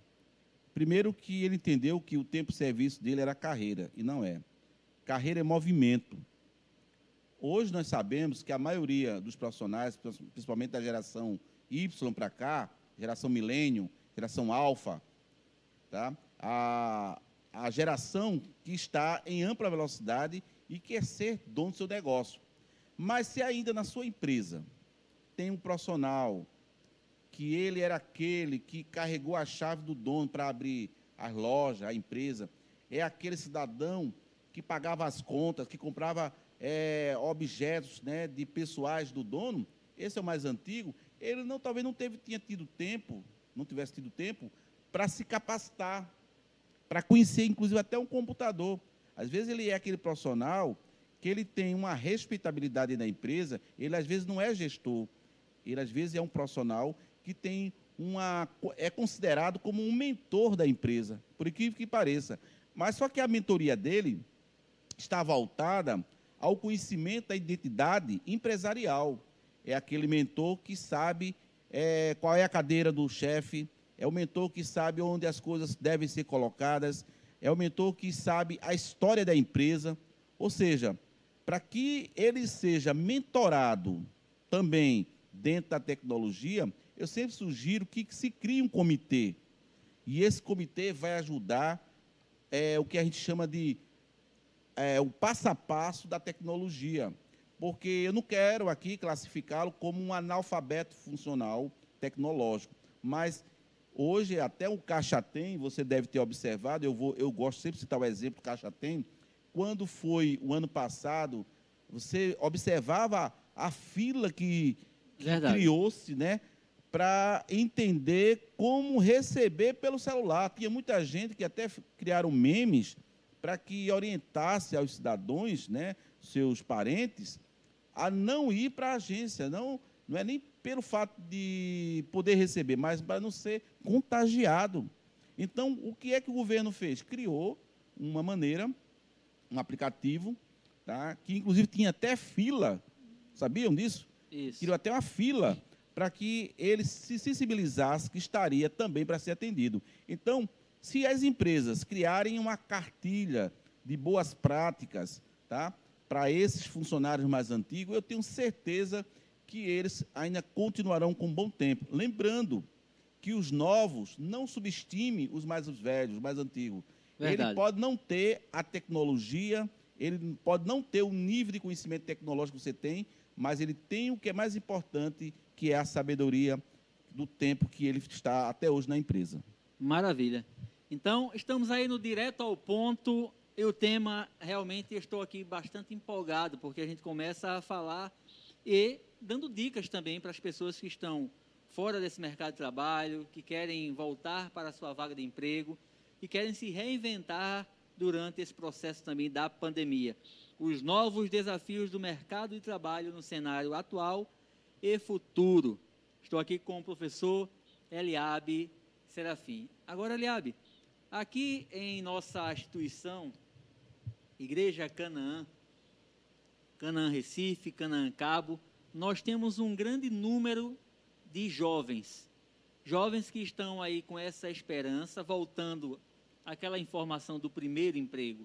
Primeiro que ele entendeu que o tempo de serviço dele era carreira, e não é. Carreira é movimento. Hoje nós sabemos que a maioria dos profissionais, principalmente da geração Y para cá, geração milênio, geração alfa, tá? a, a geração que está em ampla velocidade e quer ser dono do seu negócio. Mas se ainda na sua empresa tem um profissional que ele era aquele que carregou a chave do dono para abrir as lojas, a empresa, é aquele cidadão que pagava as contas, que comprava é, objetos né, de pessoais do dono, esse é o mais antigo, ele não, talvez não teve, tinha tido tempo não tivesse tido tempo, para se capacitar, para conhecer, inclusive, até um computador. Às vezes ele é aquele profissional que ele tem uma respeitabilidade na empresa, ele às vezes não é gestor, ele às vezes é um profissional que tem uma é considerado como um mentor da empresa, por incrível que pareça. Mas só que a mentoria dele está voltada ao conhecimento da identidade empresarial. É aquele mentor que sabe é, qual é a cadeira do chefe, é o mentor que sabe onde as coisas devem ser colocadas, é o mentor que sabe a história da empresa. Ou seja, para que ele seja mentorado também dentro da tecnologia, eu sempre sugiro que se crie um comitê. E esse comitê vai ajudar é, o que a gente chama de é, o passo a passo da tecnologia porque eu não quero aqui classificá-lo como um analfabeto funcional tecnológico, mas hoje até o Caixa Tem, você deve ter observado, eu, vou, eu gosto sempre de citar o exemplo do Caixa Tem, quando foi o ano passado, você observava a, fila que, que criou-se, né? para entender como receber pelo celular. Tinha muita gente que até criaram memes para que orientasse aos cidadãos, né, seus parentes, a não ir para a agência. Não, não é nem pelo fato de poder receber, mas para não ser contagiado. Então, o que é que o governo fez? Criou uma maneira, um aplicativo, tá? que inclusive tinha até fila, sabiam disso? Isso. Criou até uma fila para que ele se sensibilizasse que estaria também para ser atendido. Então, se as empresas criarem uma cartilha de boas práticas, tá? Para esses funcionários mais antigos, eu tenho certeza que eles ainda continuarão com bom tempo. Lembrando que os novos não subestime os mais velhos, os mais antigos. Verdade. Ele pode não ter a tecnologia, ele pode não ter o nível de conhecimento tecnológico que você tem, mas ele tem o que é mais importante, que é a sabedoria do tempo que ele está até hoje na empresa. Maravilha. Então, estamos aí no direto ao ponto. E o tema, realmente, estou aqui bastante empolgado, porque a gente começa a falar e dando dicas também para as pessoas que estão fora desse mercado de trabalho, que querem voltar para a sua vaga de emprego, que querem se reinventar durante esse processo também da pandemia. Os novos desafios do mercado de trabalho no cenário atual e futuro. Estou aqui com o professor Eliabe Serafim. Agora, Eliabe, aqui em nossa instituição, Igreja Canaã, Canaã Recife, Canaã Cabo, nós temos um grande número de jovens. Jovens que estão aí com essa esperança, voltando àquela informação do primeiro emprego.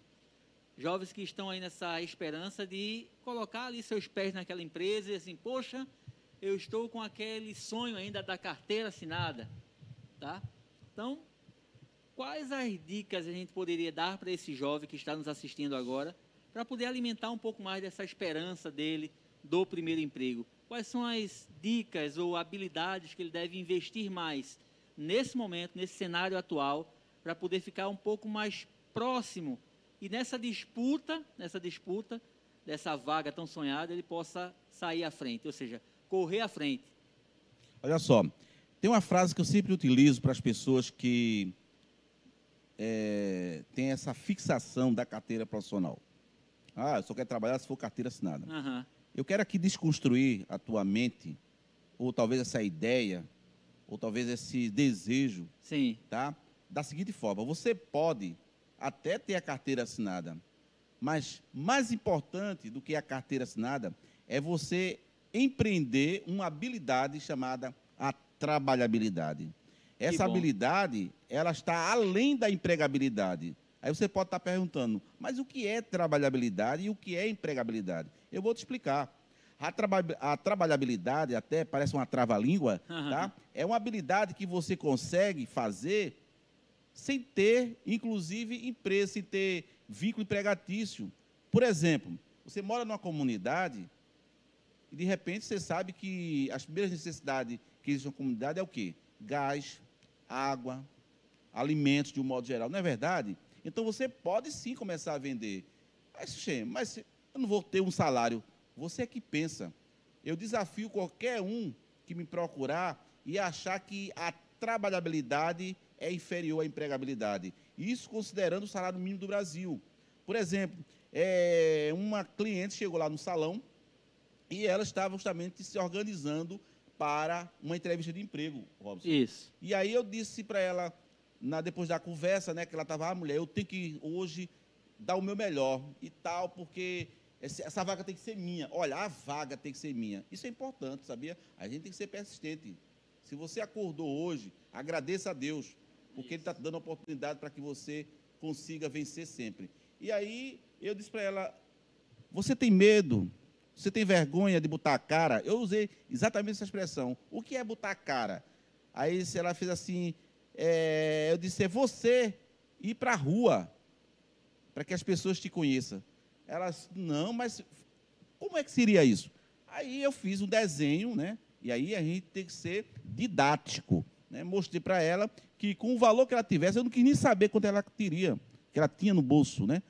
Jovens que estão aí nessa esperança de colocar ali seus pés naquela empresa e assim, poxa, eu estou com aquele sonho ainda da carteira assinada, tá? Então, quais as dicas a gente poderia dar para esse jovem que está nos assistindo agora, para poder alimentar um pouco mais dessa esperança dele do primeiro emprego? Quais são as dicas ou habilidades que ele deve investir mais nesse momento, nesse cenário atual, para poder ficar um pouco mais próximo e nessa disputa, nessa disputa dessa vaga tão sonhada, ele possa sair à frente, ou seja, correr à frente. Olha só, tem uma frase que eu sempre utilizo para as pessoas que é, têm essa fixação da carteira profissional. Ah, eu só quero trabalhar se for carteira assinada. Uhum. Eu quero aqui desconstruir a tua mente, ou talvez essa ideia, ou talvez esse desejo, Sim. tá? Da seguinte forma: você pode até ter a carteira assinada, mas mais importante do que a carteira assinada é você empreender uma habilidade chamada a trabalhabilidade. Essa habilidade, ela está além da empregabilidade. Aí você pode estar perguntando, mas o que é trabalhabilidade e o que é empregabilidade? Eu vou te explicar. A, traba a trabalhabilidade, até parece uma trava-língua, Aham. tá? é uma habilidade que você consegue fazer sem ter, inclusive, empresa, sem ter vínculo empregatício. Por exemplo, você mora numa comunidade e, de repente, você sabe que as primeiras necessidades que existe na comunidade é o quê? Gás, água, alimentos, de um modo geral. Não é verdade? Então, você pode sim começar a vender. Mas, mas eu não vou ter um salário. Você é que pensa. Eu desafio qualquer um que me procurar e achar que a trabalhabilidade é inferior à empregabilidade. Isso considerando o salário mínimo do Brasil. Por exemplo, é, uma cliente chegou lá no salão e ela estava justamente se organizando para uma entrevista de emprego, Robson. Isso. E aí eu disse para ela, na, depois da conversa, né, que ela estava, ah, mulher, eu tenho que hoje dar o meu melhor e tal, porque essa vaga tem que ser minha. Olha, a vaga tem que ser minha. Isso é importante, sabia? A gente tem que ser persistente. Se você acordou hoje, agradeça a Deus, porque Ele está dando a oportunidade para que você consiga vencer sempre. E aí eu disse para ela, você tem medo? Você tem vergonha de botar a cara? Eu usei exatamente essa expressão. O que é botar a cara? Aí ela fez assim, é, eu disse, é você ir para a rua, para que as pessoas te conheçam. Ela disse, não, mas como é que seria isso? Aí eu fiz um desenho, né? E aí a gente tem que ser didático. Né? Mostrei para ela que com o valor que ela tivesse, eu não quis nem saber quanto ela teria, que ela tinha no bolso, né?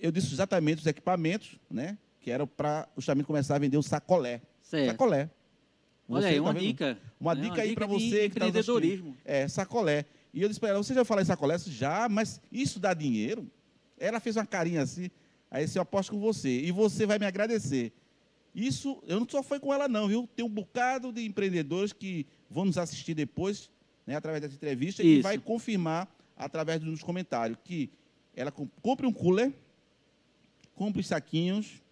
Eu disse exatamente os equipamentos, né? Que eram para justamente começar a vender o sacolé. Certo. Sacolé. Olha Você aí, tá uma dica. Uma né? dica aí para você que está empreendedorismo. É, sacolé. E eu disse para ela, você já falou em sacolé? Já, mas isso dá dinheiro? Ela fez uma carinha assim, aí eu aposto com você, e você vai me agradecer. Isso, eu não só foi com ela não, viu? Tem um bocado de empreendedores que vão nos assistir depois, né, através dessa entrevista, e Isso. vai confirmar através dos comentários que ela com- compre um cooler, compre os saquinhos,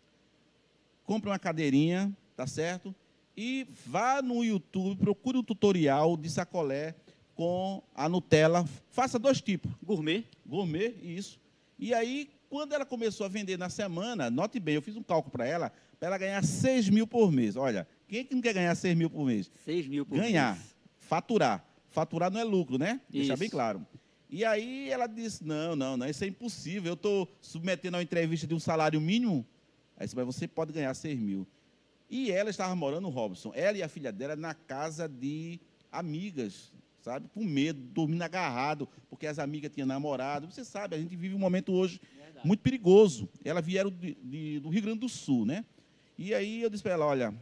compre uma cadeirinha, tá certo? E vá no YouTube, procure um tutorial de sacolé com a Nutella. Faça dois tipos, Gourmet. gourmet, isso. E aí, quando ela começou a vender na semana, note bem, eu fiz um cálculo para ela, para ela ganhar 6 mil por mês. Olha, quem é que não quer ganhar 6 mil por mês? 6 mil por ganhar, mês. faturar. Faturar não é lucro, né? Deixar Isso. bem claro. E aí ela disse: não, não, não, isso é impossível. Eu estou submetendo a uma entrevista de um salário mínimo. Aí disse, mas você pode ganhar 6 mil. E ela estava morando, Robson, ela e a filha dela, na casa de amigas, sabe? Com medo, dormindo agarrado, porque as amigas tinham namorado. Você sabe, a gente vive um momento hoje Verdade. muito perigoso. Ela vieram de- de- do Rio Grande do Sul, né? E aí eu disse para ela, olha,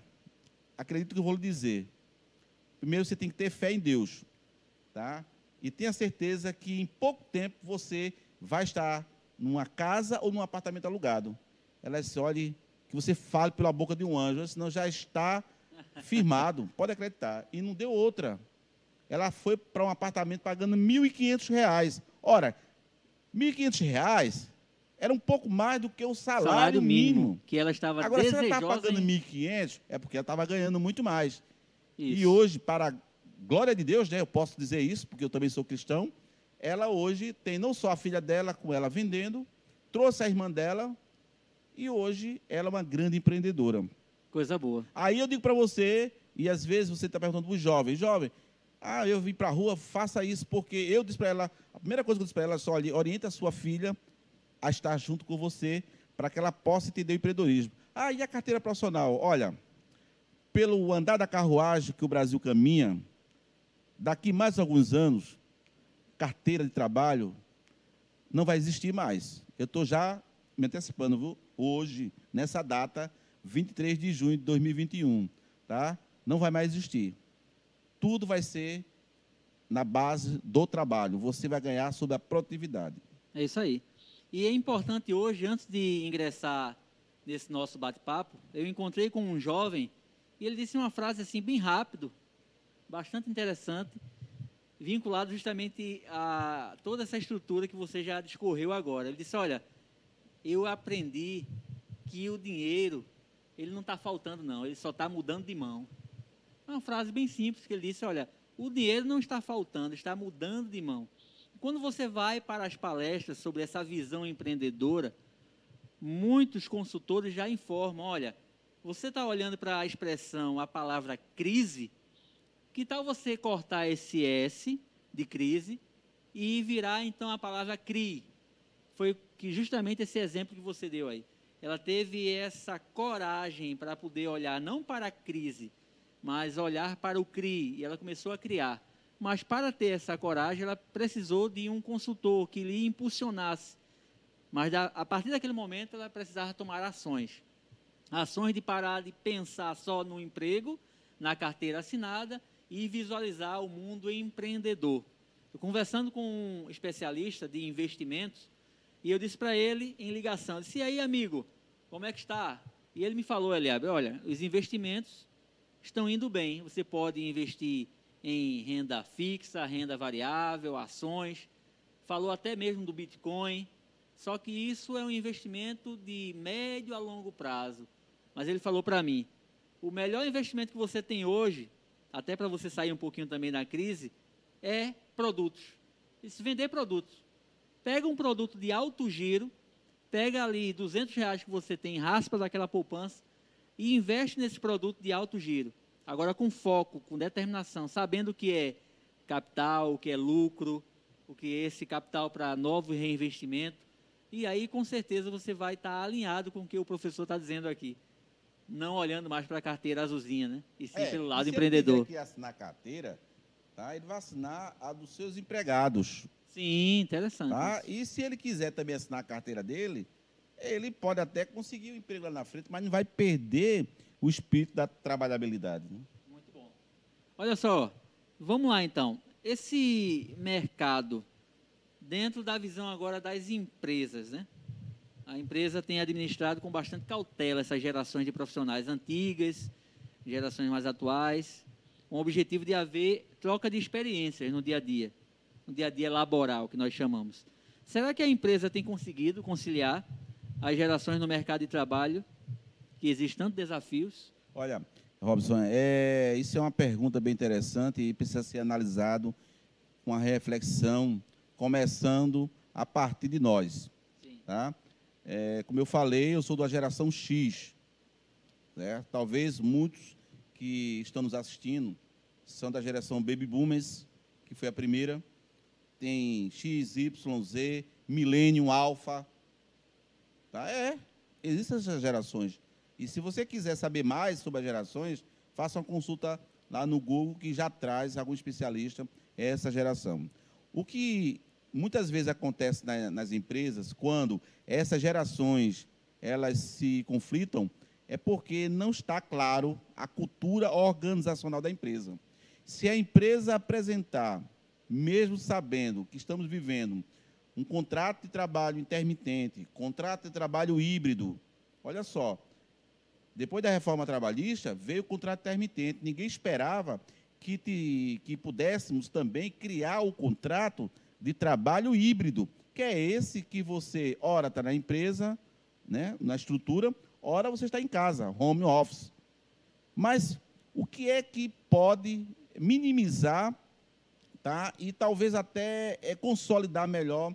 acredito que eu vou lhe dizer. Primeiro você tem que ter fé em Deus, tá? E tenha certeza que em pouco tempo você vai estar numa casa ou num apartamento alugado. Ela disse, olhe, que você fale pela boca de um anjo, senão já está firmado, pode acreditar. E não deu outra. Ela foi para um apartamento pagando 1.500 reais. Ora, 1.500 reais era um pouco mais do que o salário, mínimo. Que ela estava Agora, se ela desejosa está pagando em... 1.500, é porque ela estava ganhando muito mais. E Isso. hoje, para a glória de Deus, né, eu posso dizer isso, porque eu também sou cristão, ela hoje tem não só a filha dela com ela vendendo, trouxe a irmã dela, e hoje ela é uma grande empreendedora. Coisa boa. Aí eu digo para você, e às vezes você está perguntando para os jovens, jovem, ah, eu vim para a rua, faça isso, porque eu disse para ela, a primeira coisa que eu disse para ela é só, ali, orienta a sua filha a estar junto com você, para que ela possa entender o empreendedorismo. Ah, e a carteira profissional? Olha, pelo andar da carruagem que o Brasil caminha, daqui mais alguns anos, carteira de trabalho não vai existir mais. Eu estou já me antecipando, hoje, nessa data, 23 de junho de 2021, tá? Não vai mais existir. Tudo vai ser na base do trabalho. Você vai ganhar sobre a produtividade. É isso aí. E é importante hoje, antes de ingressar nesse nosso bate-papo, eu encontrei com um jovem e ele disse uma frase assim bem rápido, bastante interessante, vinculado justamente a toda essa estrutura que você já discorreu agora. Ele disse: "Olha, eu aprendi que o dinheiro ele não está faltando não, ele só está mudando de mão. É uma frase bem simples que ele disse: olha, o dinheiro não está faltando, está mudando de mão. Quando você vai para as palestras sobre essa visão empreendedora, muitos consultores já informam: olha, você está olhando para a expressão, a palavra crise, que tal você cortar esse S de crise e virar então a palavra CRI? Foi que justamente esse exemplo que você deu aí. Ela teve essa coragem para poder olhar não para a crise, mas olhar para o CRI, e ela começou a criar. Mas para ter essa coragem, ela precisou de um consultor que lhe impulsionasse. Mas da, a partir daquele momento, ela precisava tomar ações. Ações de parar de pensar só no emprego, na carteira assinada e visualizar o mundo empreendedor. Eu conversando com um especialista de investimentos, e eu disse para ele em ligação, disse, e aí, amigo, como é que está? E ele me falou, Eliabe, olha, os investimentos estão indo bem. Você pode investir em renda fixa, renda variável, ações. Falou até mesmo do Bitcoin. Só que isso é um investimento de médio a longo prazo. Mas ele falou para mim, o melhor investimento que você tem hoje, até para você sair um pouquinho também da crise, é produtos. Isso vender produtos. Pega um produto de alto giro, pega ali 200 reais que você tem, raspa daquela poupança e investe nesse produto de alto giro. Agora com foco, com determinação, sabendo o que é capital, o que é lucro, o que é esse capital para novo reinvestimento. E aí, com certeza, você vai estar alinhado com o que o professor está dizendo aqui. Não olhando mais para a carteira azulzinha, né? E sim pelo lado É, se empreendedor. Ele quiser que assinar a carteira, tá? ele vai assinar a dos seus empregados. Sim, interessante. Tá? E se ele quiser também assinar a carteira dele, ele pode até conseguir um emprego lá na frente, mas não vai perder o espírito da trabalhabilidade. né? Muito bom. Olha só, vamos lá então. Esse mercado, dentro da visão agora das empresas, né? A empresa tem administrado com bastante cautela essas gerações de profissionais antigas, gerações mais atuais, com o objetivo de haver troca de experiências no dia a dia, no dia a dia laboral, que nós chamamos. Será que a empresa tem conseguido conciliar as gerações no mercado de trabalho, que existem tantos desafios? Olha, Robson, é, isso é uma pergunta bem interessante e precisa ser analisado com a reflexão, começando a partir de nós. Sim. Tá? É, como eu falei, eu sou da geração X. Né? Talvez muitos que estão nos assistindo são da geração Baby Boomers, que foi a primeira. Tem X, Y, Z, Millennium, Alpha. Tá? É, existem essas gerações. E se você quiser saber mais sobre as gerações, faça uma consulta lá no Google, que já traz algum especialista essa geração. O que muitas vezes acontece nas empresas, quando essas gerações elas se conflitam, é porque não está claro a cultura organizacional da empresa. Se a empresa apresentar, mesmo sabendo que estamos vivendo um contrato de trabalho intermitente, contrato de trabalho híbrido, olha só, depois da reforma trabalhista, veio o contrato intermitente. Ninguém esperava que, te, que pudéssemos também criar o contrato de trabalho híbrido, que é esse que você, ora, está na empresa, né, na estrutura, ora você está em casa, home office. Mas o que é que pode minimizar tá, e talvez até é, consolidar melhor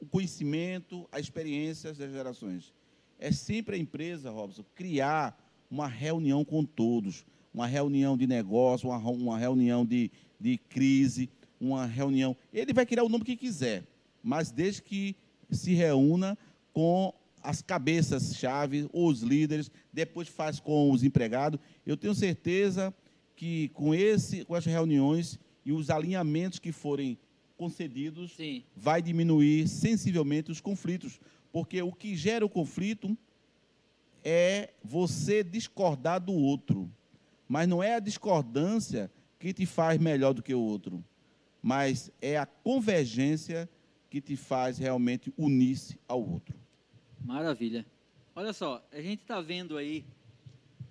o conhecimento, a experiência das gerações? É sempre a empresa, Robson, criar uma reunião com todos, uma reunião de negócio, uma, uma reunião de, de crise, uma reunião. Ele vai criar o nome que quiser, mas desde que se reúna com as cabeças-chave, os líderes, depois faz com os empregados. Eu tenho certeza que com, esse, com essas reuniões e os alinhamentos que forem concedidos, Sim. vai diminuir sensivelmente os conflitos. Porque o que gera o conflito é você discordar do outro. Mas não é a discordância que te faz melhor do que o outro, mas é a convergência que te faz realmente unir-se ao outro. Maravilha. Olha só, a gente está vendo aí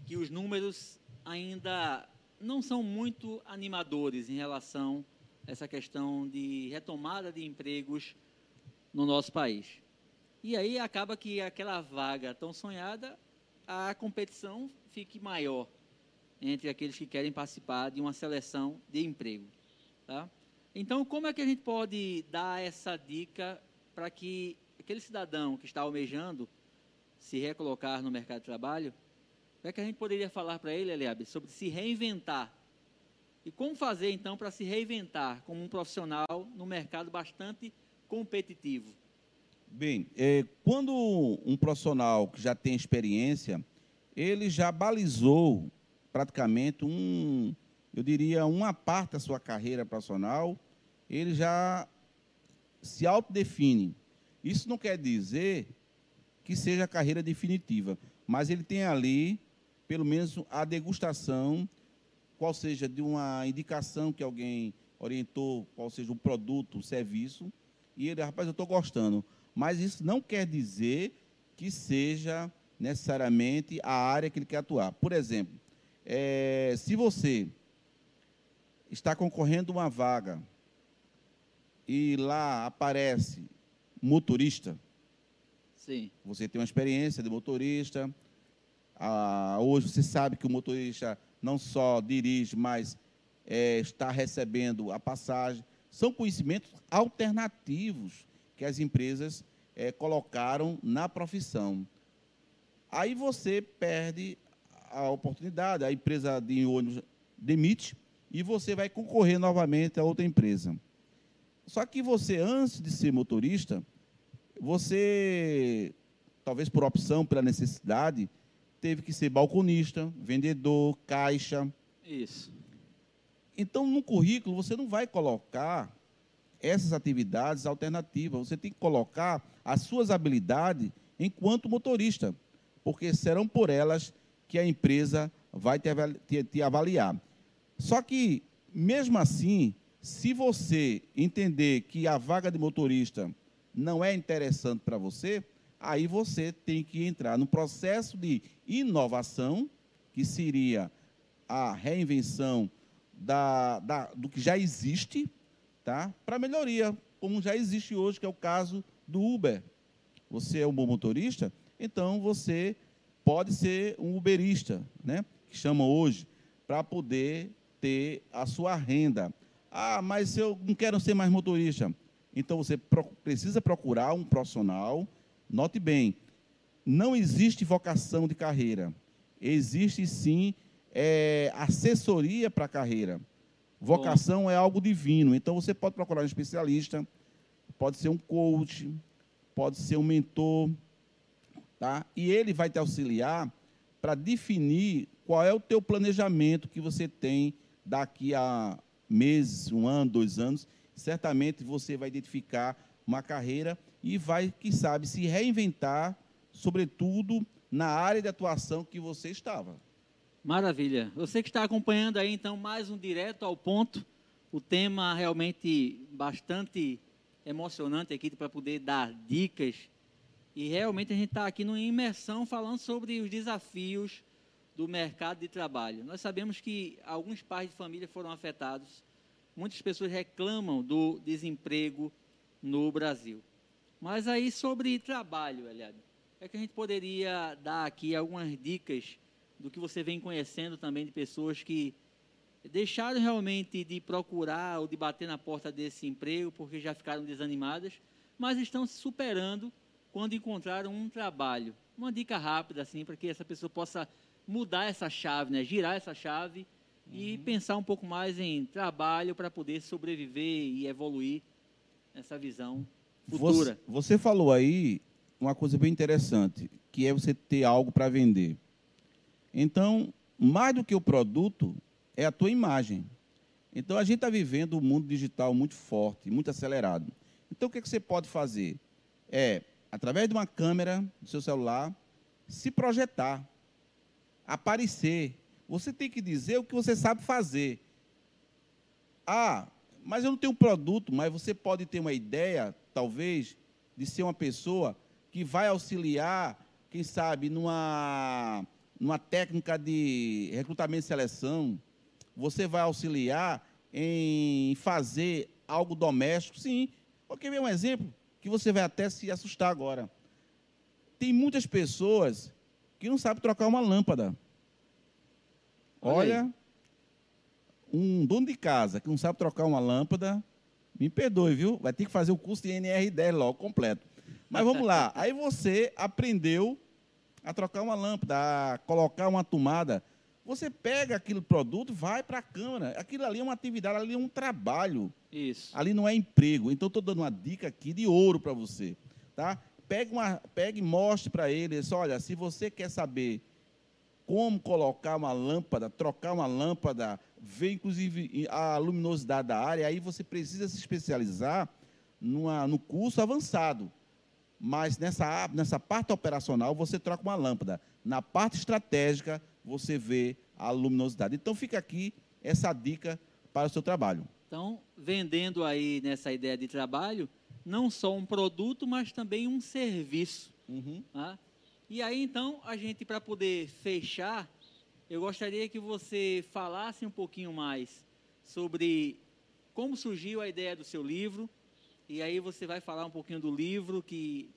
que os números ainda não são muito animadores em relação a essa questão de retomada de empregos no nosso país. E aí acaba que aquela vaga tão sonhada, a competição fique maior entre aqueles que querem participar de uma seleção de emprego. Tá? Então, como é que a gente pode dar essa dica para que aquele cidadão que está almejando se recolocar no mercado de trabalho, o que, é que a gente poderia falar para ele, Eliabe, sobre se reinventar? E como fazer, então, para se reinventar como um profissional no mercado bastante competitivo? Bem, é, quando um profissional que já tem experiência, ele já balizou praticamente um, eu diria, uma parte da sua carreira profissional, ele já se autodefine. Isso não quer dizer que seja a carreira definitiva, mas ele tem ali, pelo menos, a degustação, qual seja de uma indicação que alguém orientou, qual seja o produto, o serviço, e ele, rapaz, eu estou gostando mas isso não quer dizer que seja necessariamente a área que ele quer atuar. Por exemplo, é, se você está concorrendo uma vaga e lá aparece motorista, Sim. você tem uma experiência de motorista, ah, hoje você sabe que o motorista não só dirige, mas é, está recebendo a passagem. São conhecimentos alternativos que as empresas é, colocaram na profissão. Aí você perde a oportunidade, a empresa de ônibus demite e você vai concorrer novamente a outra empresa. Só que você, antes de ser motorista, você, talvez por opção, pela necessidade, teve que ser balconista, vendedor, caixa. Isso. Então, no currículo, você não vai colocar essas atividades alternativas. Você tem que colocar as suas habilidades enquanto motorista, porque serão por elas que a empresa vai te avaliar. Só que, mesmo assim, se você entender que a vaga de motorista não é interessante para você, aí você tem que entrar no processo de inovação, que seria a reinvenção da, da, do que já existe, tá? para melhoria. como já existe hoje, que é o caso do Uber. Você é um bom motorista, então você pode ser um uberista, né? que chama hoje, para poder ter a sua renda. Ah, mas eu não quero ser mais motorista. Então você precisa procurar um profissional. Note bem, não existe vocação de carreira. Existe sim é, assessoria para a carreira. Vocação Bom. é algo divino. Então você pode procurar um especialista, pode ser um coach, pode ser um mentor, tá? E ele vai te auxiliar para definir qual é o teu planejamento que você tem daqui a meses, um ano, dois anos. Certamente você vai identificar uma carreira e vai, quem sabe, se reinventar, sobretudo na área de atuação que você estava. Maravilha. Você que está acompanhando aí, então, mais um direto ao ponto. O tema realmente bastante emocionante aqui para poder dar dicas. E realmente a gente está aqui numa imersão falando sobre os desafios do mercado de trabalho. Nós sabemos que alguns pais de família foram afetados. Muitas pessoas reclamam do desemprego no Brasil. Mas aí sobre trabalho, Eliade, é que a gente poderia dar aqui algumas dicas do que você vem conhecendo também de pessoas que deixaram realmente de procurar ou de bater na porta desse emprego porque já ficaram desanimadas, mas estão se superando quando encontraram um trabalho. Uma dica rápida assim para que essa pessoa possa mudar essa chave, né? girar essa chave uhum. e pensar um pouco mais em trabalho para poder sobreviver e evoluir nessa visão futura. Você, você falou aí uma coisa bem interessante, que é você ter algo para vender. Então, mais do que o produto, é a tua imagem. Então, a gente está vivendo um mundo digital muito forte, muito acelerado. Então, o que, é que você pode fazer? É, através de uma câmera do seu celular, se projetar, aparecer. Você tem que dizer o que você sabe fazer. Ah, mas eu não tenho um produto, mas você pode ter uma ideia, talvez, de ser uma pessoa que vai auxiliar, quem sabe, numa numa técnica de recrutamento e seleção, você vai auxiliar em fazer algo doméstico? Sim. Porque ver um exemplo que você vai até se assustar agora. Tem muitas pessoas que não sabem trocar uma lâmpada. Olha, Olha um dono de casa que não sabe trocar uma lâmpada, me perdoe, viu? Vai ter que fazer o curso de NR10 logo completo. Mas vamos lá. Aí você aprendeu a trocar uma lâmpada, a colocar uma tomada. Você pega aquele produto, vai para a câmara. Aquilo ali é uma atividade, ali é um trabalho. Isso. Ali não é emprego. Então, estou dando uma dica aqui de ouro para você. Tá? Pegue, uma, pegue e mostre para eles, olha, se você quer saber como colocar uma lâmpada, trocar uma lâmpada, ver inclusive a luminosidade da área, aí você precisa se especializar numa, no curso avançado. Mas nessa, nessa parte operacional, você troca uma lâmpada. Na parte estratégica, você vê a luminosidade. Então, fica aqui essa dica para o seu trabalho. Então, vendendo aí nessa ideia de trabalho, não só um produto, mas também um serviço. Uhum. Tá? E aí, então, a gente, para poder fechar, eu gostaria que você falasse um pouquinho mais sobre como surgiu a ideia do seu livro, e aí você vai falar um pouquinho do livro que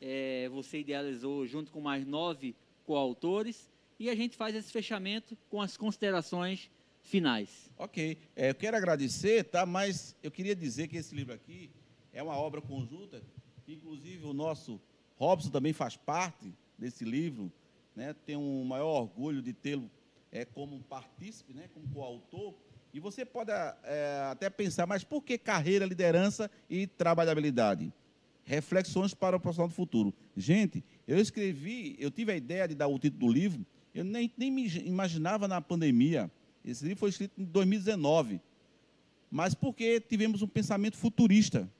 é, você idealizou junto com mais nove coautores. E a gente faz esse fechamento com as considerações finais. Ok. É, eu quero agradecer, tá? Mas eu queria dizer que esse livro aqui é uma obra conjunta. Inclusive o nosso Robson também faz parte desse livro. Né? Tenho um maior orgulho de tê-lo é, como partícipe, né? como coautor. E você pode é, até pensar, mas por que carreira, liderança e trabalhabilidade? Reflexões para o profissional do futuro. Gente, eu escrevi, eu tive a ideia de dar o título do livro, eu nem, nem me imaginava na pandemia. Esse livro foi escrito em 2019. Mas porque tivemos um pensamento futurista.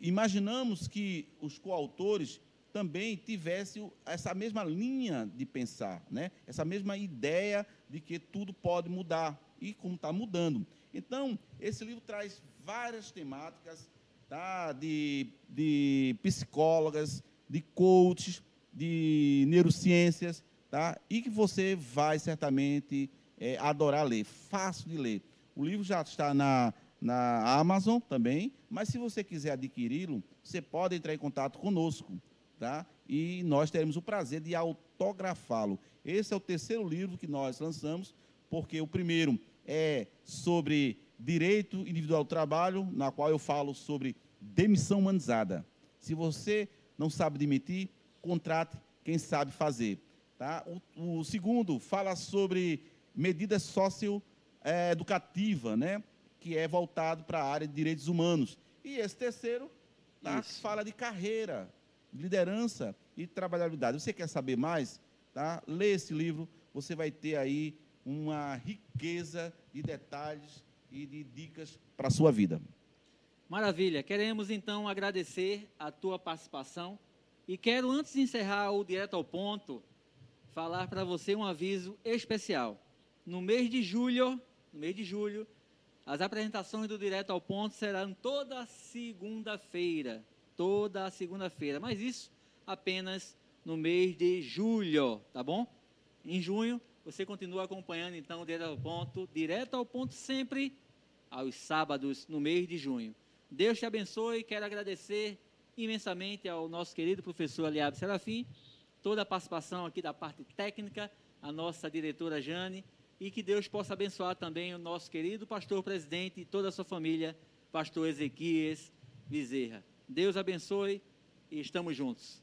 Imaginamos que os coautores também tivessem essa mesma linha de pensar, né? essa mesma ideia de que tudo pode mudar e como está mudando. Então, esse livro traz várias temáticas tá? de, de psicólogas, de coaches, de neurociências, tá? e que você vai certamente é, adorar ler. Fácil de ler. O livro já está na na Amazon também, mas se você quiser adquiri-lo, você pode entrar em contato conosco, tá? E nós teremos o prazer de autografá-lo. Esse é o terceiro livro que nós lançamos, porque o primeiro é sobre direito individual do trabalho, na qual eu falo sobre demissão humanizada. Se você não sabe demitir, contrate quem sabe fazer. Tá? O, o segundo fala sobre medidas socioeducativas, né? que é voltado para a área de direitos humanos. E esse terceiro tá? fala de carreira, liderança e trabalhabilidade. Você quer saber mais? Tá? Lê esse livro, você vai ter aí uma riqueza de detalhes e de dicas para a sua vida. Maravilha. Queremos então agradecer a tua participação e quero antes de encerrar o direto ao ponto falar para você um aviso especial. No mês de julho, no mês de julho, as apresentações do direto ao ponto serão toda segunda-feira, toda segunda-feira, mas isso apenas no mês de julho, tá bom? Em junho você continua acompanhando então direto ao ponto, direto ao ponto sempre aos sábados no mês de junho. Deus te abençoe. Quero agradecer imensamente ao nosso querido professor Aliabe Serafim, toda a participação aqui da parte técnica, a nossa diretora Jane, e que Deus possa abençoar também o nosso querido pastor presidente e toda a sua família, pastor Ezequias Bezerra. Deus abençoe e estamos juntos.